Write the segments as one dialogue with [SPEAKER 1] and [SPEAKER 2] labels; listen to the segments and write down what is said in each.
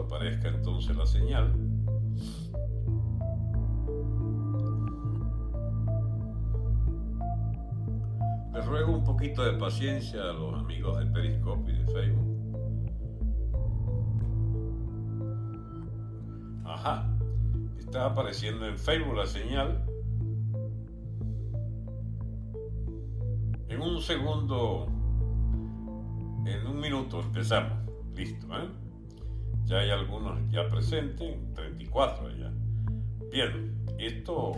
[SPEAKER 1] aparezca entonces la señal. Les ruego un poquito de paciencia a los amigos de Periscope de Facebook. Ajá, está apareciendo en Facebook la señal. En un segundo, en un minuto empezamos. Listo, ¿eh? Ya hay algunos ya presentes, 34 ya. Bien, esto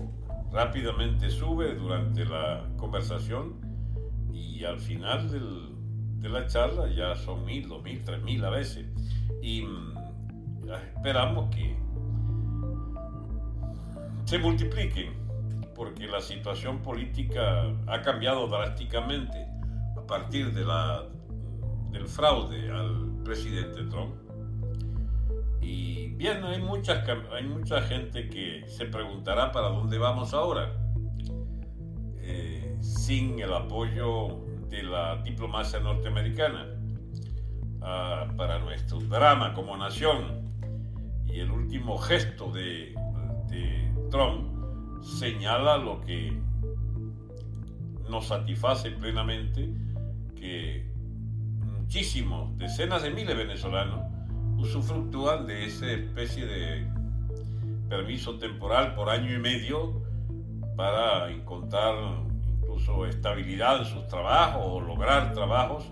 [SPEAKER 1] rápidamente sube durante la conversación y al final de la charla ya son mil, dos mil, tres mil a veces. Y mm, esperamos que se multipliquen, porque la situación política ha cambiado drásticamente a partir de la, del fraude al presidente Trump. Y bien, hay, muchas, hay mucha gente que se preguntará para dónde vamos ahora, eh, sin el apoyo de la diplomacia norteamericana. Ah, para nuestro drama como nación y el último gesto de, de Trump señala lo que nos satisface plenamente que muchísimos, decenas de miles de venezolanos usufructúan de esa especie de permiso temporal por año y medio para encontrar incluso estabilidad en sus trabajos o lograr trabajos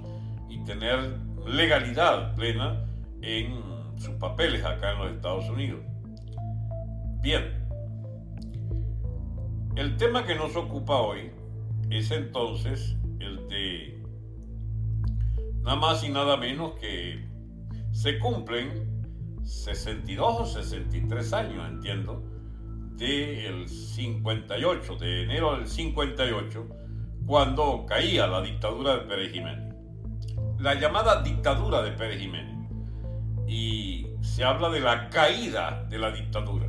[SPEAKER 1] y tener legalidad plena en sus papeles acá en los Estados Unidos. Bien, el tema que nos ocupa hoy es entonces el de nada más y nada menos que se cumplen 62 o 63 años, entiendo, del 58, de enero del 58, cuando caía la dictadura de Pérez Jiménez. La llamada dictadura de Pérez Jiménez. Y se habla de la caída de la dictadura.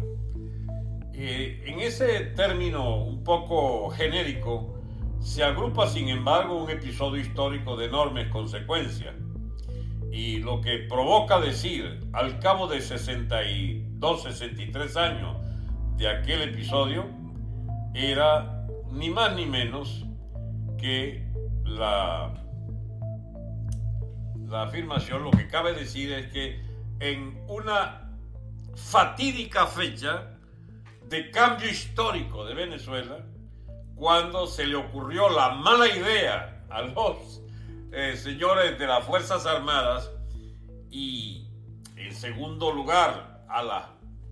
[SPEAKER 1] Eh, en ese término un poco genérico, se agrupa sin embargo un episodio histórico de enormes consecuencias y lo que provoca decir al cabo de 62, 63 años de aquel episodio era ni más ni menos que la, la afirmación, lo que cabe decir es que en una fatídica fecha de cambio histórico de Venezuela, cuando se le ocurrió la mala idea a los eh, señores de las Fuerzas Armadas y en segundo lugar a las,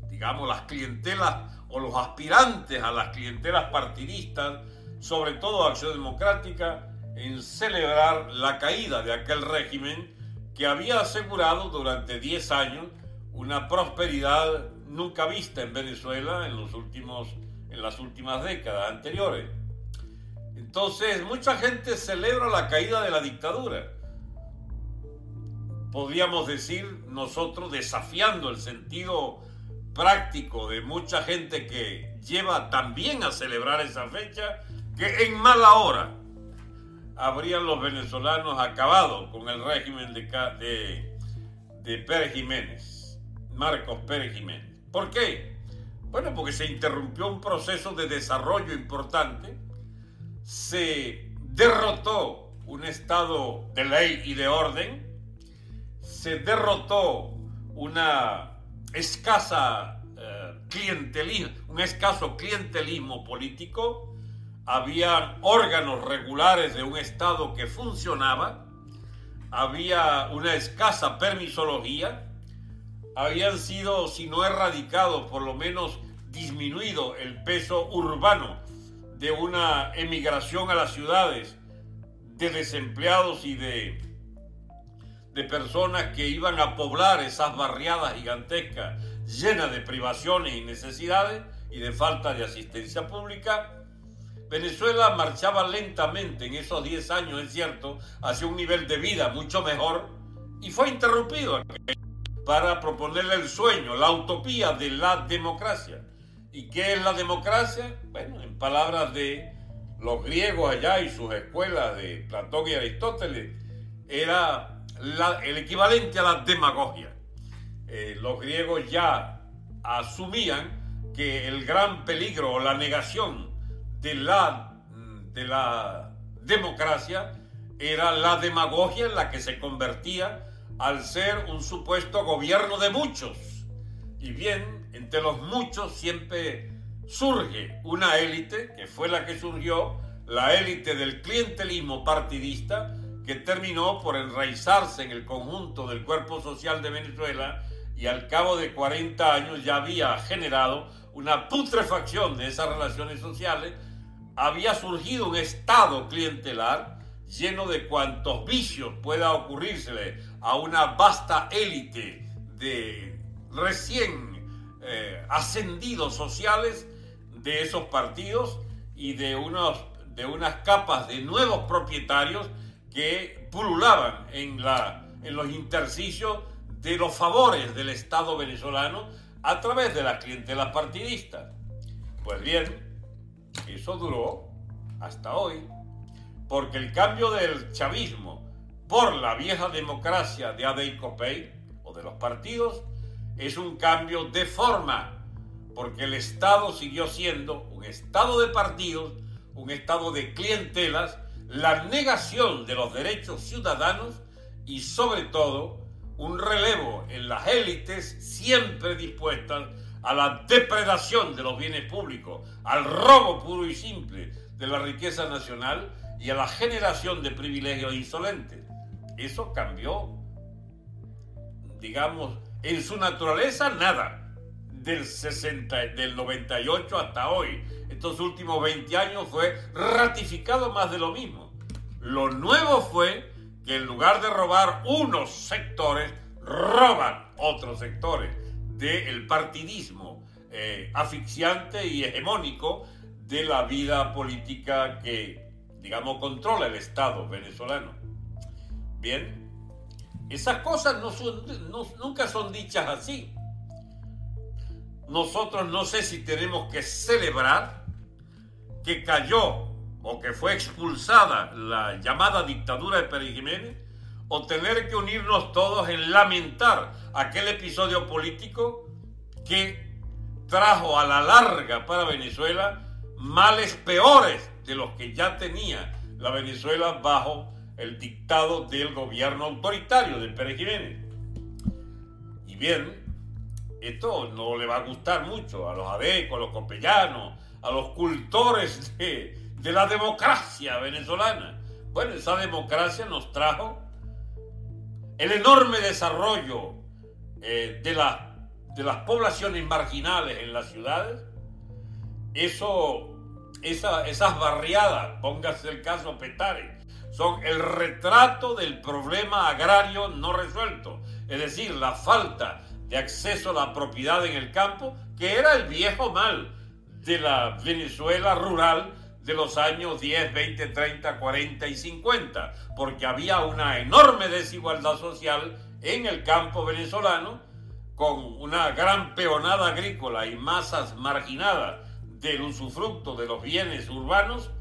[SPEAKER 1] digamos, las clientelas o los aspirantes a las clientelas partidistas, sobre todo Acción Democrática, en celebrar la caída de aquel régimen que había asegurado durante 10 años una prosperidad nunca vista en Venezuela en los últimos en las últimas décadas anteriores. Entonces, mucha gente celebra la caída de la dictadura. Podríamos decir nosotros desafiando el sentido práctico de mucha gente que lleva también a celebrar esa fecha, que en mala hora habrían los venezolanos acabado con el régimen de, de, de Pérez Jiménez, Marcos Pérez Jiménez. ¿Por qué? Bueno, porque se interrumpió un proceso de desarrollo importante, se derrotó un estado de ley y de orden, se derrotó una escasa eh, clientelismo, un escaso clientelismo político, había órganos regulares de un estado que funcionaba, había una escasa permisología, habían sido, si no erradicados, por lo menos disminuido el peso urbano de una emigración a las ciudades de desempleados y de, de personas que iban a poblar esas barriadas gigantescas llenas de privaciones y necesidades y de falta de asistencia pública, Venezuela marchaba lentamente en esos 10 años, es cierto, hacia un nivel de vida mucho mejor y fue interrumpido para proponerle el sueño, la utopía de la democracia. ¿Y qué es la democracia? Bueno, en palabras de los griegos allá y sus escuelas de Platón y Aristóteles, era el equivalente a la demagogia. eh, los griegos ya asumían que el gran peligro o la negación de la, de la democracia era la demagogia en la que se convertía al ser un supuesto gobierno de muchos. Y bien, entre los muchos siempre surge una élite, que fue la que surgió, la élite del clientelismo partidista, que terminó por enraizarse en el conjunto del cuerpo social de Venezuela y al cabo de 40 años ya había generado una putrefacción de esas relaciones sociales, había surgido un estado clientelar lleno de cuantos vicios pueda ocurrírsele a una vasta élite de recién eh, ascendidos sociales de esos partidos y de, unos, de unas capas de nuevos propietarios que pululaban en, la, en los intersticios de los favores del Estado venezolano a través de las clientelas partidistas. Pues bien, eso duró hasta hoy, porque el cambio del chavismo por la vieja democracia de Adey Copey o de los partidos es un cambio de forma, porque el Estado siguió siendo un Estado de partidos, un Estado de clientelas, la negación de los derechos ciudadanos y sobre todo un relevo en las élites siempre dispuestas a la depredación de los bienes públicos, al robo puro y simple de la riqueza nacional y a la generación de privilegios insolentes. Eso cambió, digamos, en su naturaleza nada. Del, 60, del 98 hasta hoy, estos últimos 20 años fue ratificado más de lo mismo. Lo nuevo fue que en lugar de robar unos sectores, roban otros sectores del partidismo eh, asfixiante y hegemónico de la vida política que, digamos, controla el Estado venezolano. Bien, esas cosas no son, nunca son dichas así. Nosotros no sé si tenemos que celebrar que cayó o que fue expulsada la llamada dictadura de Pérez Jiménez o tener que unirnos todos en lamentar aquel episodio político que trajo a la larga para Venezuela males peores de los que ya tenía la Venezuela bajo el dictado del gobierno autoritario de Pérez Jiménez. Y bien, esto no le va a gustar mucho a los adecos, a los copellanos, a los cultores de, la democracia venezolana. Bueno, esa democracia nos trajo el enorme desarrollo eh, de, las poblaciones marginales en las ciudades, eso, esas barriadas, póngase el caso Petare, son el retrato del problema agrario no resuelto, es decir, la falta de acceso a la propiedad en el campo, que era el viejo mal de la Venezuela rural de los años 10, 20, 30, 40 y 50, porque había una enorme desigualdad social en el campo venezolano, con una gran peonada agrícola y masas marginadas del usufructo de los bienes urbanos,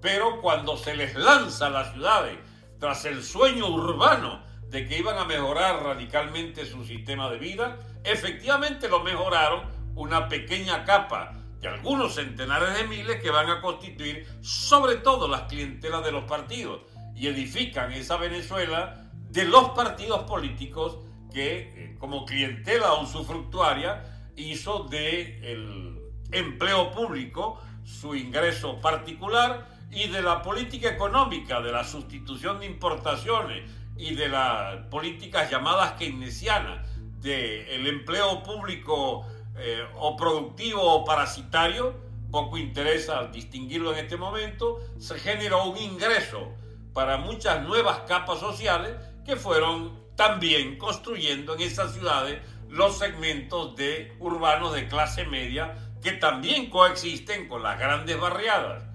[SPEAKER 1] pero cuando se les lanza a las ciudades tras el sueño urbano de que iban a mejorar radicalmente su sistema de vida, efectivamente lo mejoraron una pequeña capa de algunos centenares de miles que van a constituir sobre todo las clientelas de los partidos y edifican esa Venezuela de los partidos políticos que eh, como clientela usufructuaria hizo de el empleo público su ingreso particular y de la política económica, de la sustitución de importaciones y de las políticas llamadas keynesianas, del empleo público eh, o productivo o parasitario, poco interesa distinguirlo en este momento, se generó un ingreso para muchas nuevas capas sociales que fueron también construyendo en esas ciudades los segmentos de urbanos de clase media que también coexisten con las grandes barriadas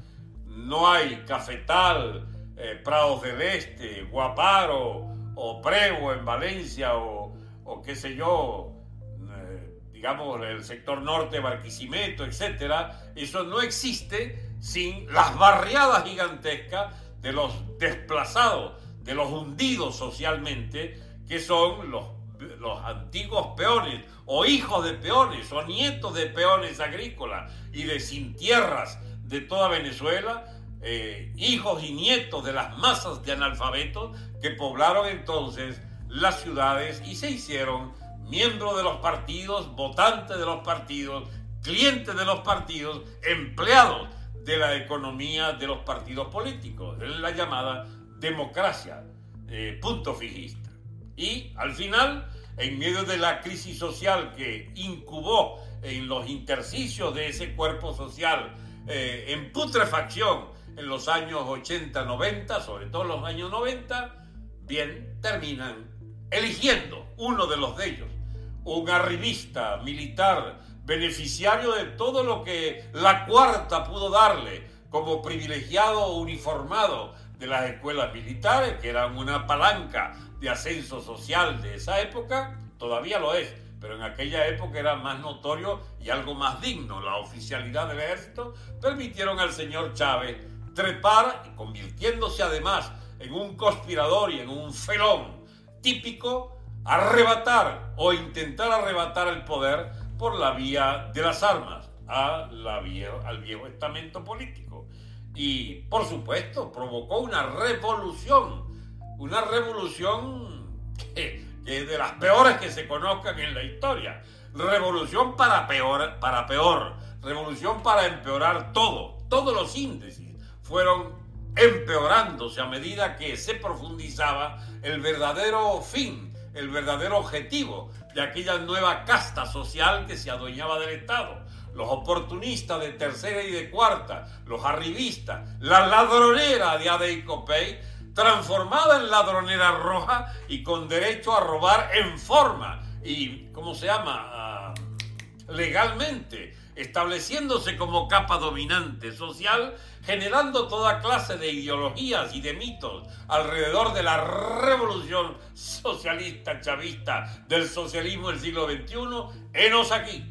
[SPEAKER 1] no hay Cafetal, eh, Prados del Este, Guaparo o Prego en Valencia o, qué sé yo, eh, digamos el sector norte, Barquisimeto, etcétera, eso no existe sin las barriadas gigantescas de los desplazados, de los hundidos socialmente, que son los los antiguos peones o hijos de peones o nietos de peones agrícolas y de sin tierras de toda Venezuela, eh, hijos y nietos de las masas de analfabetos que poblaron entonces las ciudades y se hicieron miembros de los partidos, votantes de los partidos, clientes de los partidos, empleados de la economía de los partidos políticos, en la llamada democracia, eh, punto fijista. Y al final, en medio de la crisis social que incubó en los intersticios de ese cuerpo social eh, en putrefacción en los años 80, 90, sobre todo los años 90, bien, terminan eligiendo uno de los de ellos, un arribista militar beneficiario de todo lo que la cuarta pudo darle como privilegiado uniformado de las escuelas militares, que eran una palanca de ascenso social de esa época, todavía lo es, pero en aquella época era más notorio y algo más digno. La oficialidad del ejército permitieron al señor Chávez trepar, convirtiéndose además en un conspirador y en un felón típico, arrebatar o intentar arrebatar el poder por la vía de las armas a la vía, al viejo estamento político. Y, por supuesto, provocó una revolución, una revolución que, es de las peores que se conozcan en la historia. Revolución para peor, para peor, revolución para empeorar todo. Todos los índices fueron empeorándose a medida que se profundizaba el verdadero fin, el verdadero objetivo de aquella nueva casta social que se adueñaba del Estado. Los oportunistas de tercera y de cuarta, los arribistas, la ladronera de Ade y Copey, transformada en ladronera roja y con derecho a robar en forma y, ¿cómo se llama? Ah, legalmente, estableciéndose como capa dominante social, generando toda clase de ideologías y de mitos alrededor de la revolución socialista chavista del socialismo del siglo XXI, enos aquí,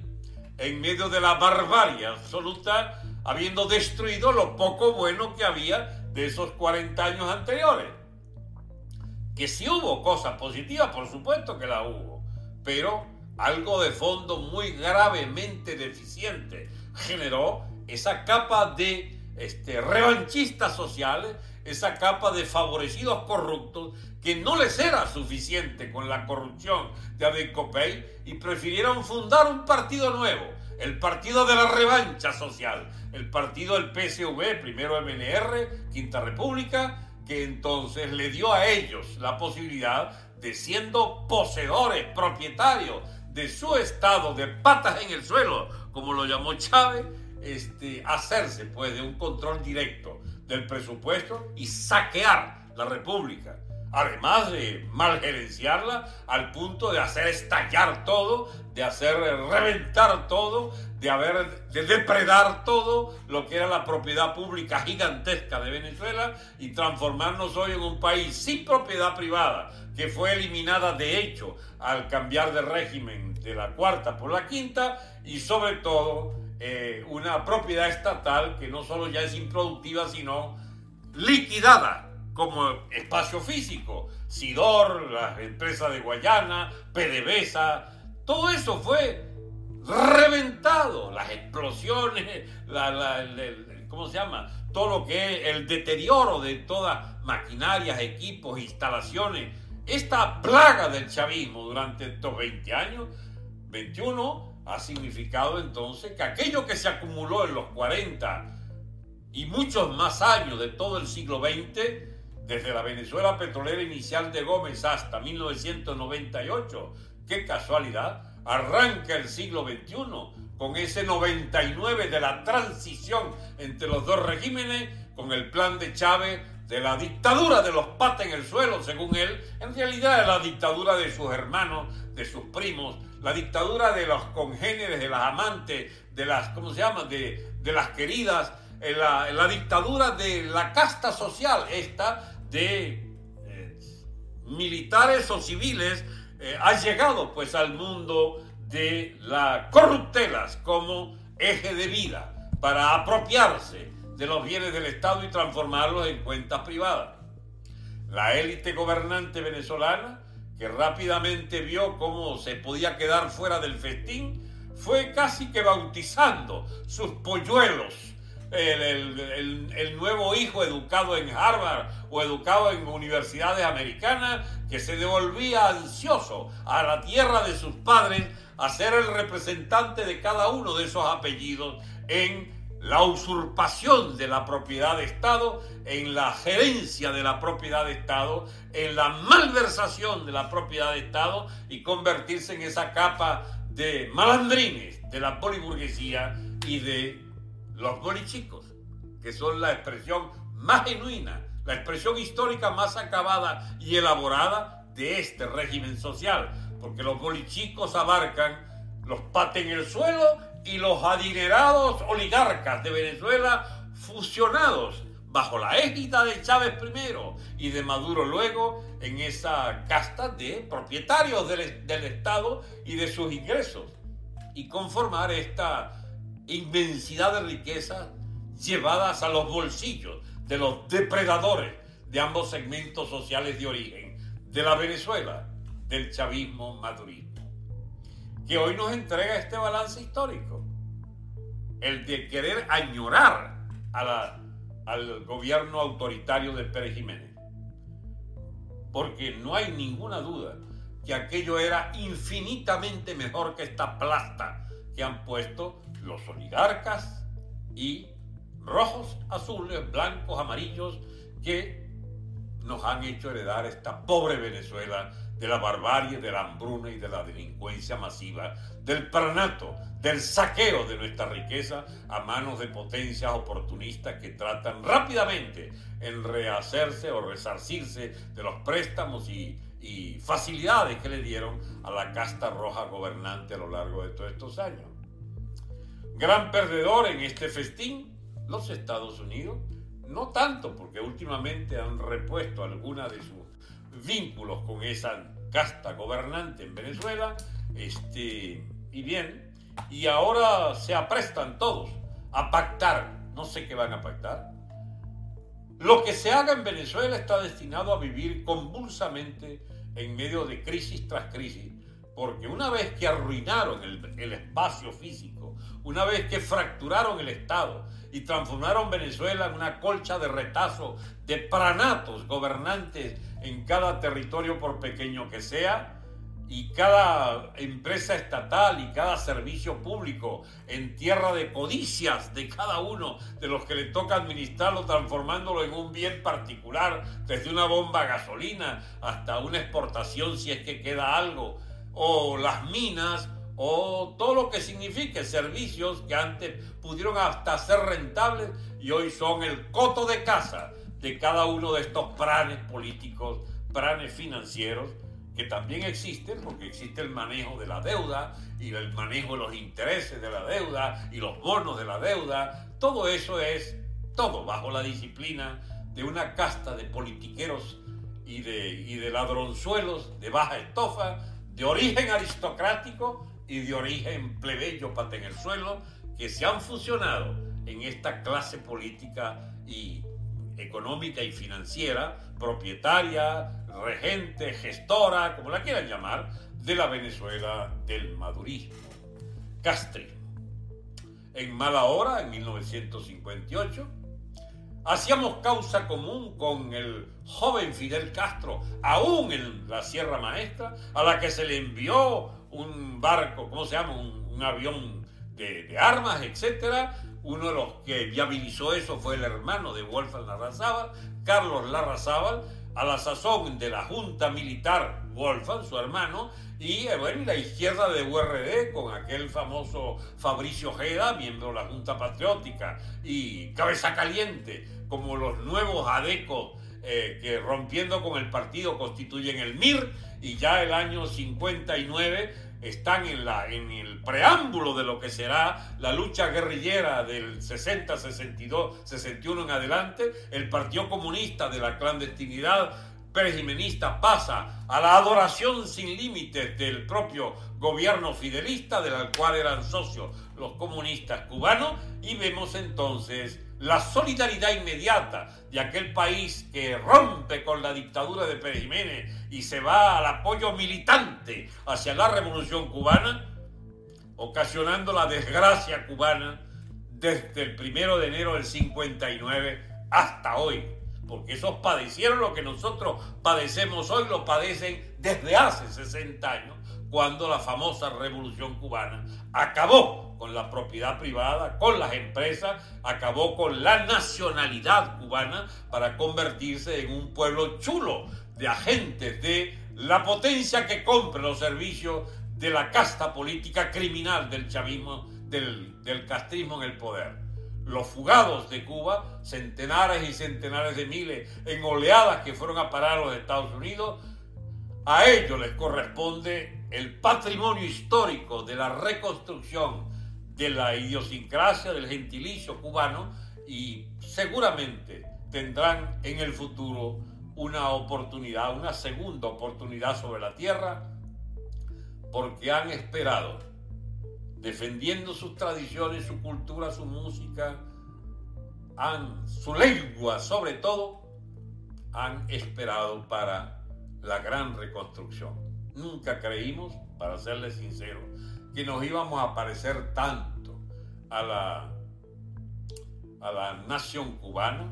[SPEAKER 1] en medio de la barbarie absoluta, habiendo destruido lo poco bueno que había de esos 40 años anteriores. Que si hubo cosas positivas, por supuesto que la hubo, pero algo de fondo muy gravemente deficiente generó esa capa de este, revanchistas sociales, esa capa de favorecidos corruptos que no les era suficiente con la corrupción de Abel Copey y prefirieron fundar un partido nuevo, el partido de la revancha social, el partido del PSV, primero MNR, Quinta República, que entonces le dio a ellos la posibilidad de siendo poseedores, propietarios de su estado de patas en el suelo, como lo llamó Chávez, este, hacerse pues de un control directo del presupuesto y saquear la República. Además de malgerenciarla al punto de hacer estallar todo, de hacer reventar todo, de, haber, de depredar todo lo que era la propiedad pública gigantesca de Venezuela y transformarnos hoy en un país sin propiedad privada, que fue eliminada de hecho al cambiar de régimen de la cuarta por la quinta y sobre todo eh, una propiedad estatal que no solo ya es improductiva, sino liquidada como espacio físico. Sidor, las empresas de Guayana, PDVSA, todo eso fue reventado. Las explosiones, la, ¿cómo se llama? Todo lo que es el deterioro de todas maquinarias, equipos, instalaciones. Esta plaga del chavismo durante estos 20 años, 21, ha significado entonces que aquello que se acumuló en los 40 y muchos más años de todo el siglo XX, desde la Venezuela petrolera inicial de Gómez hasta 1998, qué casualidad, arranca el siglo XXI con ese 99 de la transición entre los dos regímenes, con el plan de Chávez de la dictadura de los patas en el suelo, según él, en realidad es la dictadura de sus hermanos, de sus primos, la dictadura de los congéneres, de las amantes, de las, ¿cómo se llama?, de, las queridas, la, la, dictadura de la casta social, esta de eh, militares o civiles, eh, ha llegado pues al mundo de las corruptelas como eje de vida para apropiarse de los bienes del Estado y transformarlos en cuentas privadas. La élite gobernante venezolana, que rápidamente vio cómo se podía quedar fuera del festín, fue casi que bautizando sus polluelos. El, nuevo hijo educado en Harvard o educado en universidades americanas que se devolvía ansioso a la tierra de sus padres a ser el representante de cada uno de esos apellidos en la usurpación de la propiedad de Estado, en la gerencia de la propiedad de Estado, en la malversación de la propiedad de Estado y convertirse en esa capa de malandrines de la poliburguesía y de los bolichicos, que son la expresión más genuina, la expresión histórica más acabada y elaborada de este régimen social, porque los bolichicos abarcan los paten en el suelo y los adinerados oligarcas de Venezuela fusionados bajo la égida de Chávez primero y de Maduro luego en esa casta de propietarios del, del Estado y de sus ingresos y conformar esta inmensidad de riquezas llevadas a los bolsillos de los depredadores de ambos segmentos sociales de origen de la Venezuela, del chavismo madurismo, que hoy nos entrega este balance histórico, el de querer añorar al gobierno autoritario de Pérez Jiménez. Porque no hay ninguna duda que aquello era infinitamente mejor que esta plasta que han puesto los oligarcas y rojos, azules, blancos, amarillos que nos han hecho heredar esta pobre Venezuela de la barbarie, de la hambruna y de la delincuencia masiva, del pranato, del saqueo de nuestra riqueza a manos de potencias oportunistas que tratan rápidamente en rehacerse o resarcirse de los préstamos y, y facilidades que le dieron a la casta roja gobernante a lo largo de todos estos años. Gran perdedor en este festín, los Estados Unidos, no tanto porque últimamente han repuesto alguna de sus vínculos con esa casta gobernante en Venezuela, este, y bien, y ahora se aprestan todos a pactar, no sé qué van a pactar. Lo que se haga en Venezuela está destinado a vivir convulsamente en medio de crisis tras crisis, porque una vez que arruinaron el, el espacio físico, una vez que fracturaron el Estado y transformaron Venezuela en una colcha de retazo de pranatos gobernantes en cada territorio por pequeño que sea, y cada empresa estatal y cada servicio público en tierra de codicias de cada uno de los que le toca administrarlo, transformándolo en un bien particular, desde una bomba a gasolina hasta una exportación si es que queda algo, o las minas, o todo lo que signifique servicios que antes pudieron hasta ser rentables y hoy son el coto de casa de cada uno de estos planes políticos, planes financieros, que también existen porque existe el manejo de la deuda y el manejo de los intereses de la deuda y los bonos de la deuda. Todo eso es todo bajo la disciplina de una casta de politiqueros y de, y de ladronzuelos de baja estofa, de origen aristocrático, y de origen plebeyo pata en el suelo que se han fusionado en esta clase política y económica y financiera, propietaria, regente, gestora, como la quieran llamar, de la Venezuela del madurismo. Castri. En mala hora, en 1958, hacíamos causa común con el joven Fidel Castro, aún en la Sierra Maestra, a la que se le envió un barco, ¿cómo se llama? Un, avión de, armas, etcétera. Uno de los que viabilizó eso fue el hermano de Wolfgang Larrazábal, Carlos Larrazábal, a la sazón de la Junta Militar Wolfgang, su hermano, y eh, bueno, la izquierda de URD con aquel famoso Fabricio Ojeda, miembro de la Junta Patriótica, y Cabeza Caliente, como los nuevos adecos eh, que rompiendo con el partido constituyen el MIR, y ya el año 59 están en, la, en el preámbulo de lo que será la lucha guerrillera del 60, 62, 61 en adelante, el Partido Comunista de la clandestinidad perejimenista pasa a la adoración sin límites del propio gobierno fidelista, del cual eran socios los comunistas cubanos, y vemos entonces la solidaridad inmediata de aquel país que rompe con la dictadura de Pérez Jiménez y se va al apoyo militante hacia la revolución cubana, ocasionando la desgracia cubana desde el primero de enero del 59 hasta hoy. Porque esos padecieron lo que nosotros padecemos hoy, lo padecen desde hace 60 años, cuando la famosa revolución cubana acabó con la propiedad privada, con las empresas, acabó con la nacionalidad cubana para convertirse en un pueblo chulo de agentes de la potencia que compre los servicios de la casta política criminal del chavismo, del, del castrismo en el poder. Los fugados de Cuba, centenares y centenares de miles en oleadas que fueron a parar a los Estados Unidos, a ellos les corresponde el patrimonio histórico de la reconstrucción de la idiosincrasia del gentilicio cubano y seguramente tendrán en el futuro una oportunidad, una segunda oportunidad sobre la tierra, porque han esperado, defendiendo sus tradiciones, su cultura, su música, su lengua sobre todo, han esperado para la gran reconstrucción. Nunca creímos, para serles sincero, que nos íbamos a parecer tanto a la, a la nación cubana.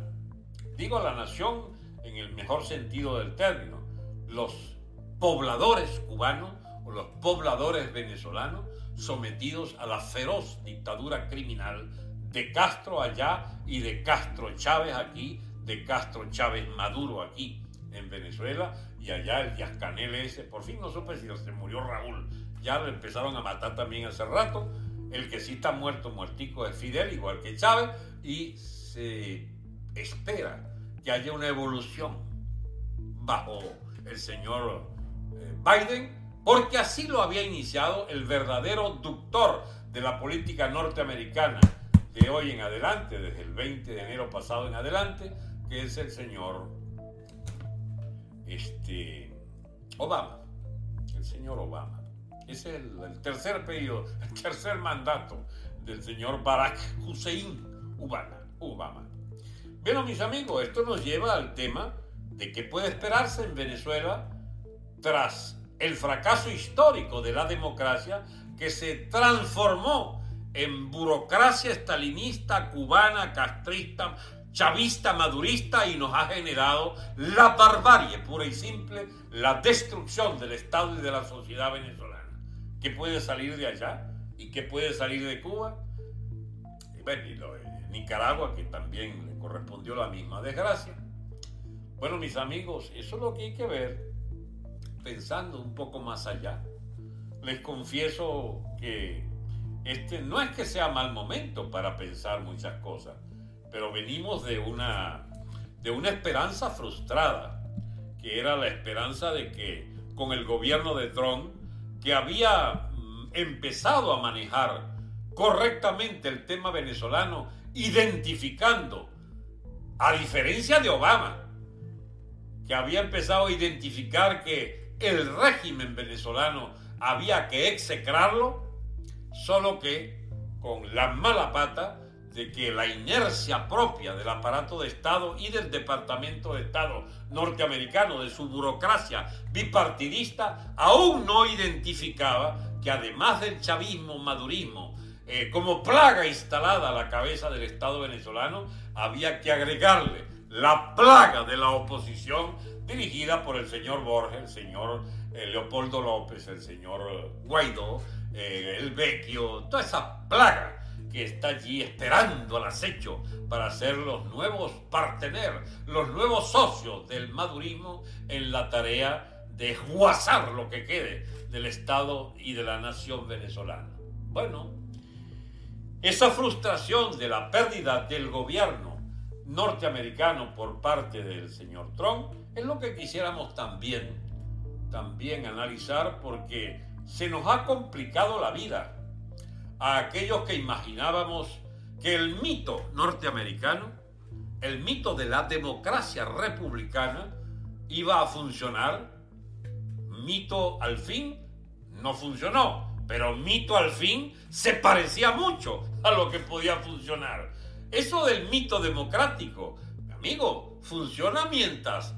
[SPEAKER 1] Digo la nación en el mejor sentido del término. Los pobladores cubanos o los pobladores venezolanos sometidos a la feroz dictadura criminal de Castro allá y de Castro Chávez aquí, de Castro Chávez Maduro aquí en Venezuela y allá el Yascanel ese, por fin no supe si se murió Raúl, ya lo empezaron a matar también hace rato. El que sí está muerto, muertico, es Fidel, igual que Chávez, y se espera que haya una evolución bajo el señor eh, Biden, porque así lo había iniciado el verdadero doctor de la política norteamericana de hoy en adelante, desde el 20 de enero pasado en adelante, que es el señor este, Obama, el señor Obama. Es el, tercer periodo, el tercer mandato del señor Barack Hussein. Obama. Bueno, mis amigos, esto nos lleva al tema de qué puede esperarse en Venezuela tras el fracaso histórico de la democracia que se transformó en burocracia estalinista, cubana, castrista, chavista, madurista y nos ha generado la barbarie pura y simple, la destrucción del Estado y de la sociedad venezolana. ¿Qué puede salir de allá? ¿Y qué puede salir de Cuba? Y bueno, y lo Nicaragua, que también le correspondió la misma desgracia. Bueno, mis amigos, eso es lo que hay que ver, pensando un poco más allá. Les confieso que este no es que sea mal momento para pensar muchas cosas, pero venimos de una, de una esperanza frustrada, que era la esperanza de que con el gobierno de Trump que había mm, empezado a manejar correctamente el tema venezolano, identificando, a diferencia de Obama, que había empezado a identificar que el régimen venezolano había que execrarlo, solo que con la mala pata de que la inercia propia del aparato de Estado y del Departamento de Estado norteamericano, de su burocracia bipartidista, aún no identificaba que además del chavismo, madurismo, eh, como plaga instalada a la cabeza del Estado venezolano, había que agregarle la plaga de la oposición dirigida por el señor Borges, el señor eh, Leopoldo López, el señor Guaidó, eh, el Vecchio, toda esa plaga que está allí esperando al acecho para ser los nuevos partener, los nuevos socios del madurismo en la tarea de guasar lo que quede del Estado y de la nación venezolana. Bueno, esa frustración de la pérdida del gobierno norteamericano por parte del señor Trump es lo que quisiéramos también, también analizar porque se nos ha complicado la vida a aquellos que imaginábamos que el mito norteamericano, el mito de la democracia republicana, iba a funcionar. Mito al fin no funcionó, pero mito al fin se parecía mucho a lo que podía funcionar. Eso del mito democrático, amigo, funciona mientras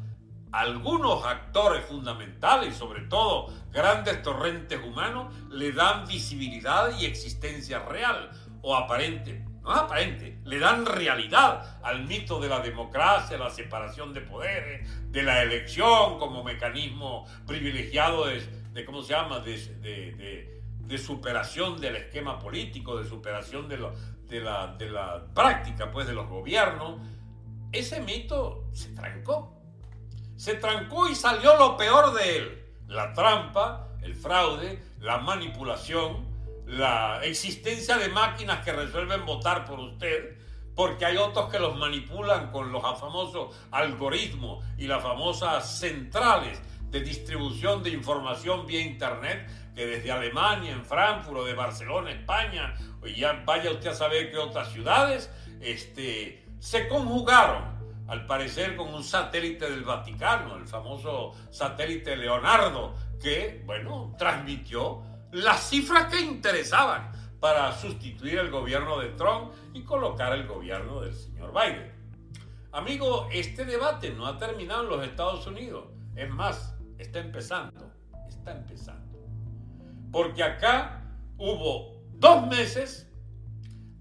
[SPEAKER 1] algunos actores fundamentales, sobre todo grandes torrentes humanos, le dan visibilidad y existencia real o aparente. No es aparente, le dan realidad al mito de la democracia, la separación de poderes, de la elección como mecanismo privilegiado de, ¿cómo se llama?, de, superación del esquema político, de superación de, la, de la práctica, pues, de los gobiernos. Ese mito se trancó se trancó y salió lo peor de él. La trampa, el fraude, la manipulación, la existencia de máquinas que resuelven votar por usted, porque hay otros que los manipulan con los famosos algoritmos y las famosas centrales de distribución de información vía Internet, que desde Alemania, en Frankfurt, o de Barcelona, España, o ya vaya usted a saber qué otras ciudades, este, se conjugaron al parecer con un satélite del Vaticano, el famoso satélite Leonardo, que, bueno, transmitió las cifras que interesaban para sustituir el gobierno de Trump y colocar el gobierno del señor Biden. Amigo, este debate no ha terminado en los Estados Unidos. Es más, está empezando. Está empezando. Porque acá hubo dos meses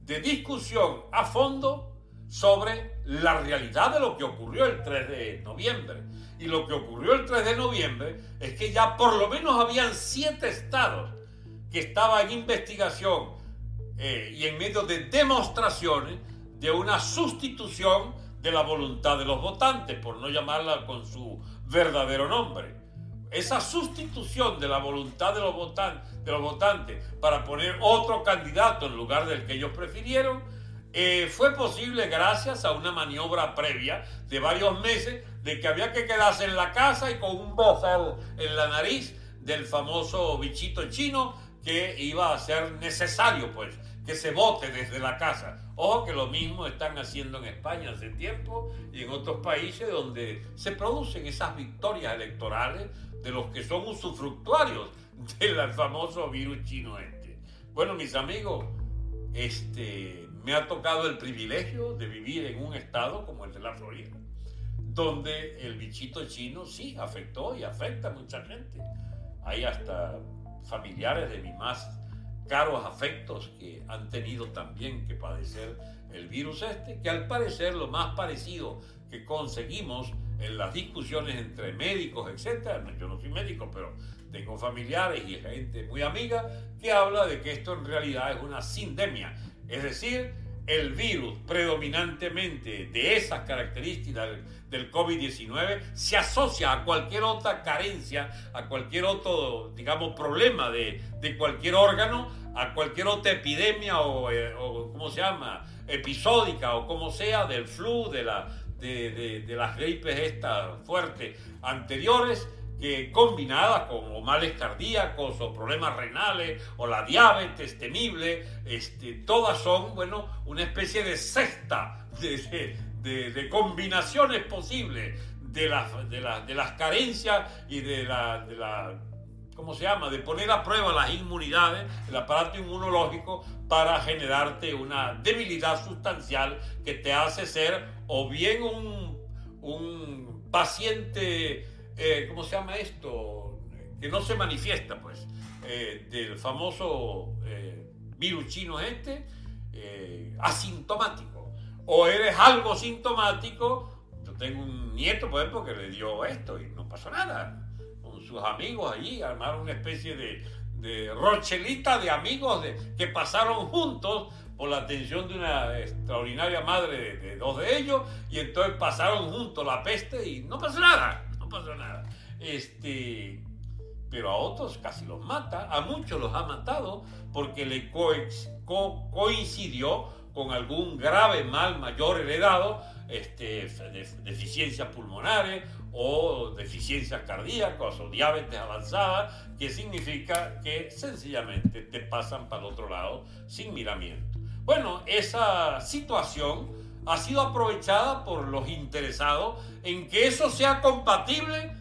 [SPEAKER 1] de discusión a fondo sobre la realidad de lo que ocurrió el 3 de noviembre. Y lo que ocurrió el 3 de noviembre es que ya por lo menos habían siete estados que estaban en investigación eh, y en medio de demostraciones de una sustitución de la voluntad de los votantes, por no llamarla con su verdadero nombre. Esa sustitución de la voluntad de los, de los votantes para poner otro candidato en lugar del que ellos prefirieron eh, fue posible gracias a una maniobra previa de varios meses de que había que quedarse en la casa y con un bozal en la nariz del famoso bichito chino que iba a ser necesario pues que se vote desde la casa. Ojo que lo mismo están haciendo en España hace tiempo y en otros países donde se producen esas victorias electorales de los que son usufructuarios del famoso virus chino este. Bueno, mis amigos, este, me ha tocado el privilegio de vivir en un estado como el de la Florida, donde el bichito chino sí afectó y afecta a mucha gente. Hay hasta familiares de mis más caros afectos que han tenido también que padecer el virus este, que al parecer lo más parecido que conseguimos en las discusiones entre médicos, etcétera, yo no soy médico, pero tengo familiares y gente muy amiga que habla de que esto en realidad es una sindemia, es decir, el virus predominantemente de esas características del, COVID-19 se asocia a cualquier otra carencia, a cualquier otro, digamos, problema de, cualquier órgano, a cualquier otra epidemia o, eh, ¿cómo se llama?, episódica o como sea, del flu, de, la, de, de las gripes estas fuertes anteriores que combinadas con males cardíacos o problemas renales o la diabetes temible, este, todas son, bueno, una especie de cesta de, combinaciones posibles de las, de, de las carencias y de la, de la, ¿cómo se llama?, de poner a prueba las inmunidades, el aparato inmunológico para generarte una debilidad sustancial que te hace ser o bien un, un paciente eh, ¿cómo se llama esto? Que no se manifiesta, pues, eh, del famoso eh, virus chino este, asintomático. O eres algo sintomático, yo tengo un nieto, por ejemplo, que le dio esto y no pasó nada. Con sus amigos allí armaron una especie de, de rochelita de amigos que pasaron juntos por la atención de una extraordinaria madre de, de, dos de ellos y entonces pasaron juntos la peste y no pasó nada pasó nada. Este, pero a otros casi los mata, a muchos los ha matado porque le coincidió con algún grave mal mayor heredado, este, deficiencias pulmonares o deficiencias cardíacas o diabetes avanzada, que significa que sencillamente te pasan para el otro lado sin miramiento. Bueno, esa situación ha sido aprovechada por los interesados en que eso sea compatible,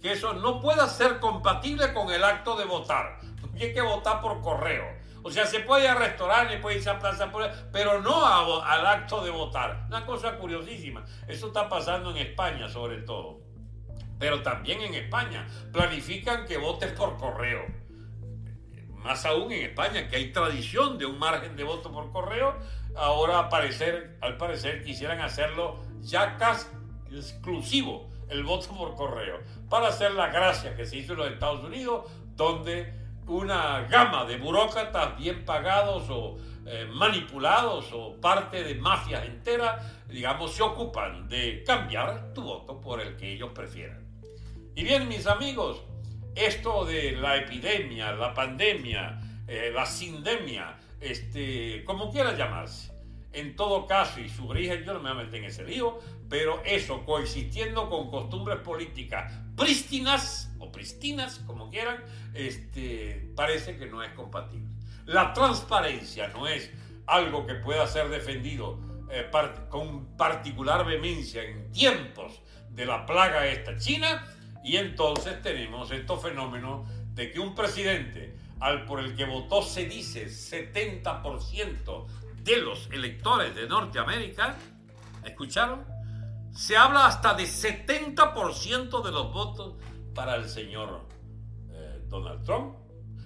[SPEAKER 1] que eso no pueda ser compatible con el acto de votar. Porque hay que votar por correo O sea, se puede ir a restaurantes, puede irse a plaza, pero no al acto de votar. Una cosa curiosísima. Eso está pasando en España sobre todo. Pero también en España planifican que votes por correo. Más aún en España, que hay tradición de un margen de voto por correo, ahora al parecer, quisieran hacerlo ya casi exclusivo el voto por correo, para hacer la gracia que se hizo en los Estados Unidos, donde una gama de burócratas bien pagados o eh, manipulados o parte de mafias enteras, digamos, se ocupan de cambiar tu voto por el que ellos prefieran. Y bien, mis amigos, esto de la epidemia, la pandemia, eh, la sindemia, este, como quiera llamarse, en todo caso, y su origen yo no me voy a meter en ese lío, pero eso coexistiendo con costumbres políticas prístinas o pristinas, como quieran, este, parece que no es compatible. La transparencia no es algo que pueda ser defendido eh, con particular vehemencia en tiempos de la plaga esta china, y entonces tenemos estos fenómenos de que un presidente al por el que votó se dice 70% de los electores de Norteamérica, ¿escucharon? Se habla hasta de 70% de los votos para el señor eh, Donald Trump.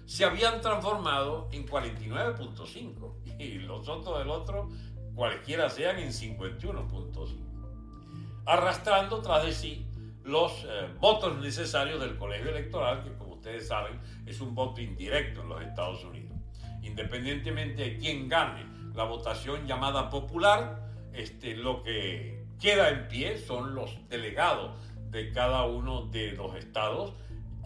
[SPEAKER 1] Se habían transformado en 49.5 y los otros del otro, cualquiera sean, en 51.5. Arrastrando tras de sí los eh, votos necesarios del colegio electoral, que ustedes saben es un voto indirecto en los Estados Unidos. Independientemente de quién gane la votación llamada popular, este, lo que queda en pie son los delegados de cada uno de los estados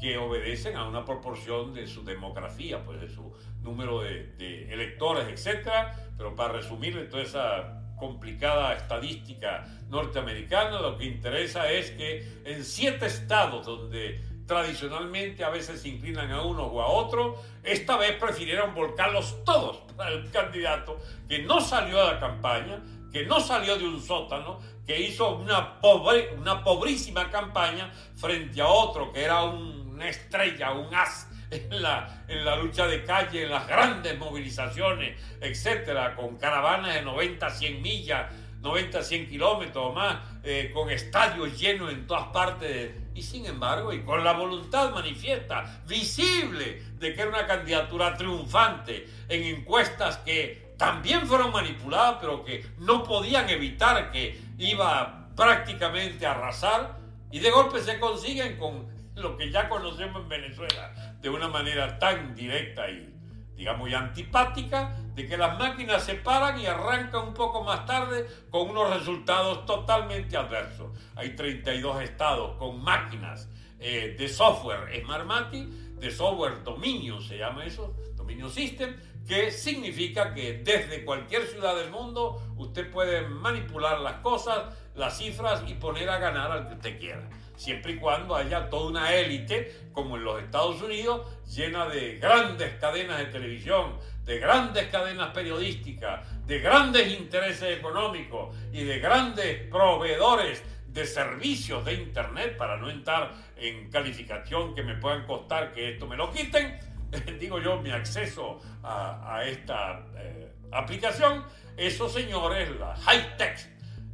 [SPEAKER 1] que obedecen a una proporción de su demografía, pues de su número de, electores, etc. Pero para resumirle toda esa complicada estadística norteamericana, lo que interesa es que en siete estados donde tradicionalmente a veces se inclinan a uno o a otro, esta vez prefirieron volcarlos todos para el candidato que no salió a la campaña, que no salió de un sótano, que hizo una, pobre, una pobrísima campaña frente a otro que era una estrella, un as en la, en la lucha de calle, en las grandes movilizaciones, etcétera, con caravanas de 90, 100 millas 90, 100 kilómetros o más, eh, con estadios llenos en todas partes. Y sin embargo, y con la voluntad manifiesta, visible, de que era una candidatura triunfante en encuestas que también fueron manipuladas, pero que no podían evitar que iba prácticamente a arrasar, y de golpe se consiguen con lo que ya conocemos en Venezuela de una manera tan directa y digamos, y antipática de que las máquinas se paran y arrancan un poco más tarde con unos resultados totalmente adversos. Hay 32 estados con máquinas eh, de software Smartmatic, de software dominio se llama eso, dominio system, que significa que desde cualquier ciudad del mundo usted puede manipular las cosas, las cifras y poner a ganar al que usted quiera siempre y cuando haya toda una élite, como en los Estados Unidos, llena de grandes cadenas de televisión, de grandes cadenas periodísticas, de grandes intereses económicos y de grandes proveedores de servicios de Internet, para no entrar en calificación que me puedan costar que esto me lo quiten, digo yo, mi acceso a, esta eh, aplicación, esos señores, la high tech,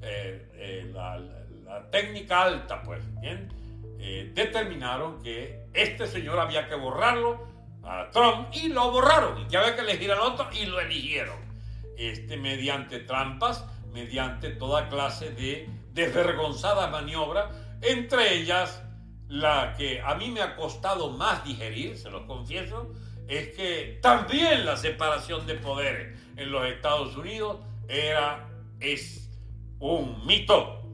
[SPEAKER 1] eh, eh, la técnica alta, pues, bien, determinaron que este señor había que borrarlo a Trump y lo borraron y que había que elegir al otro y lo eligieron. Este, mediante trampas, mediante toda clase de desvergonzadas maniobras, entre ellas la que a mí me ha costado más digerir, se lo confieso, es que también la separación de poderes en los Estados Unidos era, es un mito